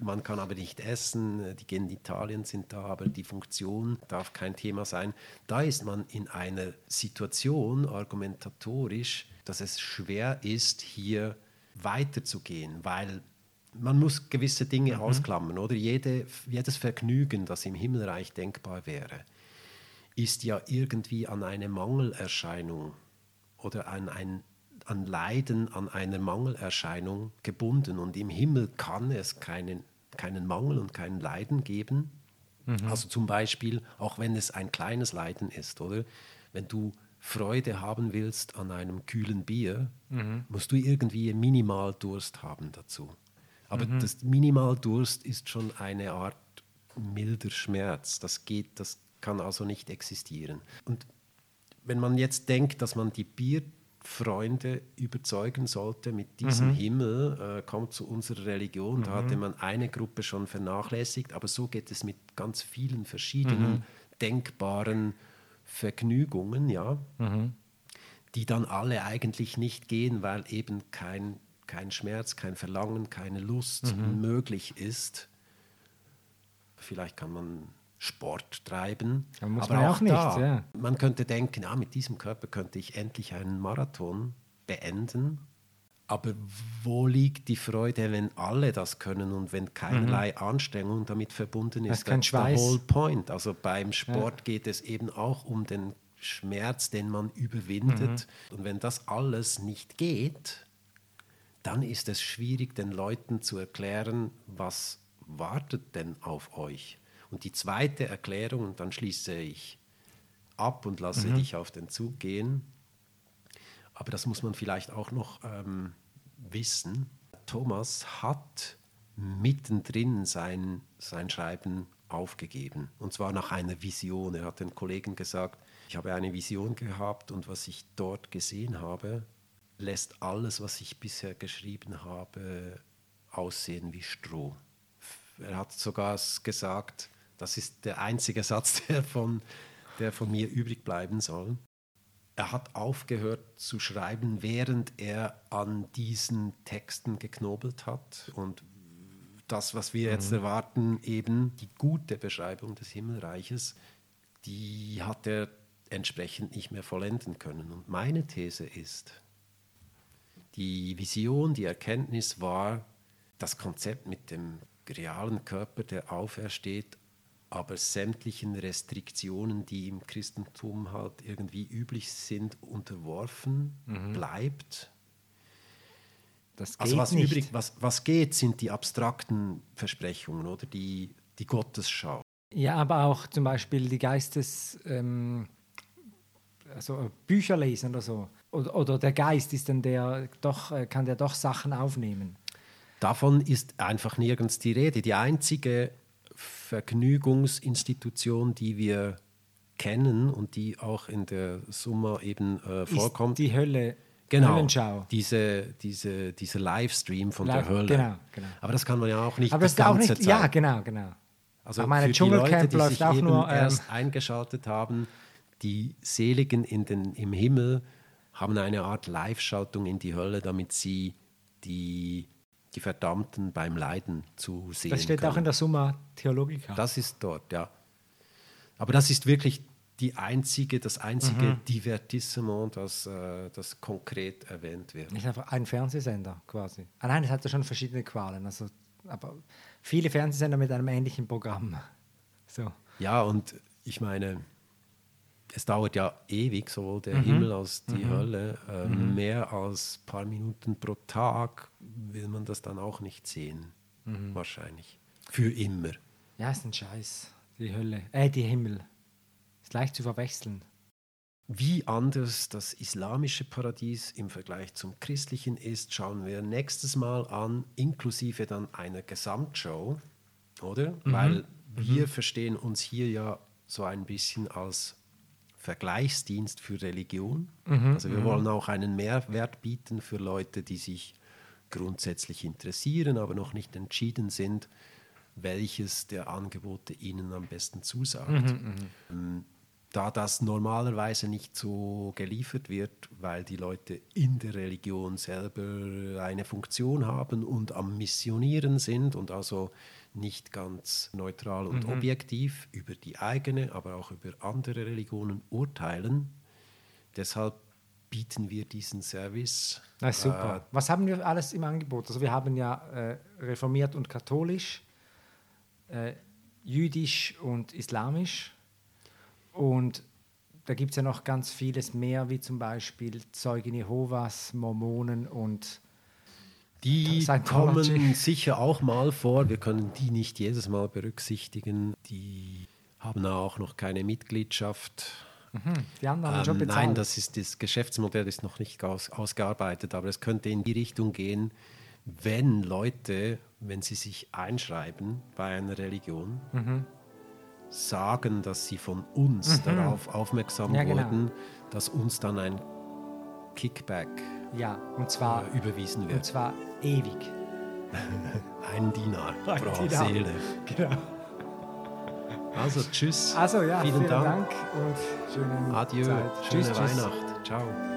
Man kann aber nicht essen, die Genitalien sind da, aber die Funktion darf kein Thema sein. Da ist man in einer Situation argumentatorisch, dass es schwer ist, hier weiterzugehen, weil man muss gewisse Dinge ausklammern, oder? Jede, jedes Vergnügen, das im Himmelreich denkbar wäre, ist ja irgendwie an eine Mangelerscheinung oder an ein an Leiden, an einer Mangelerscheinung gebunden. Und im Himmel kann es keinen, keinen Mangel und kein Leiden geben. Mhm. Also zum Beispiel, auch wenn es ein kleines Leiden ist, oder? Wenn du Freude haben willst an einem kühlen Bier, mhm. musst du irgendwie Minimaldurst haben dazu. Aber mhm. das Minimaldurst ist schon eine Art milder Schmerz. Das geht, das kann also nicht existieren. Und wenn man jetzt denkt, dass man die Bierfreunde überzeugen sollte mit diesem mhm. Himmel, äh, kommt zu unserer Religion. Da hatte mhm. man eine Gruppe schon vernachlässigt, aber so geht es mit ganz vielen verschiedenen mhm. denkbaren Vergnügungen, ja, mhm. die dann alle eigentlich nicht gehen, weil eben kein, kein Schmerz, kein Verlangen, keine Lust mhm. möglich ist. Vielleicht kann man Sport treiben. Aber, muss aber man auch, auch nicht. Da, ja. Man könnte denken, ja, mit diesem Körper könnte ich endlich einen Marathon beenden. Aber wo liegt die Freude, wenn alle das können und wenn keinerlei mhm. Anstrengung damit verbunden ist? Das ist kein Schweiß. whole point. Also beim Sport ja. geht es eben auch um den Schmerz, den man überwindet. Mhm. Und wenn das alles nicht geht, dann ist es schwierig, den Leuten zu erklären, was wartet denn auf euch. Und die zweite Erklärung, und dann schließe ich ab und lasse mhm. dich auf den Zug gehen, aber das muss man vielleicht auch noch ähm, wissen. Thomas hat mittendrin sein, sein Schreiben aufgegeben. Und zwar nach einer Vision. Er hat den Kollegen gesagt, ich habe eine Vision gehabt und was ich dort gesehen habe, lässt alles, was ich bisher geschrieben habe, aussehen wie Stroh. Er hat sogar gesagt, das ist der einzige Satz, der von, der von mir übrig bleiben soll er hat aufgehört zu schreiben, während er an diesen Texten geknobelt hat. Und das, was wir jetzt mhm. erwarten, eben die gute Beschreibung des Himmelreiches, die hat er entsprechend nicht mehr vollenden können. Und meine These ist, die Vision, die Erkenntnis war, das Konzept mit dem realen Körper, der aufersteht, aber sämtlichen Restriktionen, die im Christentum halt irgendwie üblich sind, unterworfen mhm. bleibt. Das also geht also was nicht. übrig, was, was geht, sind die abstrakten Versprechungen oder die, die Gottesschau. Ja, aber auch zum Beispiel die Geistes, ähm, also Bücher lesen oder so. Oder, oder, der Geist ist dann der doch, äh, kann der doch Sachen aufnehmen. Davon ist einfach nirgends die Rede. Die einzige Vergnügungsinstitution, die wir kennen und die auch in der Summa eben äh, vorkommt. Ist die Hölle. Genau, Höllenschau. Diese, diese, dieser Livestream von Live, der Hölle. Genau, genau. Aber das kann man ja auch nicht Aber das, das ganze auch nicht, Zeit. Ja, genau, genau. Also Aber meine für die Leute, die sich eben nur, ähm, erst eingeschaltet haben, die Seligen in den, im Himmel haben eine Art Live-Schaltung in die Hölle, damit sie die die Verdammten beim Leiden zu sehen. Das steht können. auch in der Summa Theologica. Das ist dort, ja. Aber das ist wirklich die einzige, das einzige mhm. Divertissement, das, äh, das konkret erwähnt wird. Ist einfach ein Fernsehsender quasi. Ah nein, es hat ja schon verschiedene Qualen. Also, aber viele Fernsehsender mit einem ähnlichen Programm. So. Ja, und ich meine, es dauert ja ewig, sowohl der mhm. Himmel als die mhm. Hölle. Äh, mhm. Mehr als ein paar Minuten pro Tag will man das dann auch nicht sehen. Mhm. Wahrscheinlich. Für immer. Ja, ist ein Scheiß. Die Hölle. Äh, die Himmel. Ist leicht zu verwechseln. Wie anders das islamische Paradies im Vergleich zum christlichen ist, schauen wir nächstes Mal an, inklusive dann einer Gesamtshow, oder? Mhm. Weil wir mhm. verstehen uns hier ja so ein bisschen als Vergleichsdienst für Religion. Mhm, also wir mhm. wollen auch einen Mehrwert bieten für Leute, die sich grundsätzlich interessieren, aber noch nicht entschieden sind, welches der Angebote ihnen am besten zusagt. Mhm, mhm. Ähm, da das normalerweise nicht so geliefert wird, weil die Leute in der Religion selber eine Funktion haben und am Missionieren sind und also nicht ganz neutral und mhm. objektiv über die eigene, aber auch über andere Religionen urteilen. Deshalb bieten wir diesen Service. Na, super. Äh, Was haben wir alles im Angebot? Also wir haben ja äh, reformiert und katholisch, äh, jüdisch und islamisch. Und da gibt es ja noch ganz vieles mehr, wie zum Beispiel Zeugen Jehovas, Mormonen und Die kommen sicher auch mal vor. Wir können die nicht jedes Mal berücksichtigen. Die haben auch noch keine Mitgliedschaft. Die anderen haben schon Ähm, bezahlt. nein, das, ist, das Geschäftsmodell ist noch nicht aus, ausgearbeitet, aber es könnte in die Richtung gehen, wenn Leute, wenn sie sich einschreiben bei einer Religion, Mhm. sagen, dass sie von uns darauf aufmerksam Ja, genau. wurden, dass uns dann ein Kickback ja, und zwar, äh, überwiesen und wird. zwar ewig. Ein Dinar Ein pro Dinar. Seele. Genau. Also tschüss. Also ja, vielen, vielen, Dank. Dank und schönen Adieu. Zeit. Schöne tschüss, tschüss. Weihnacht. Ciao.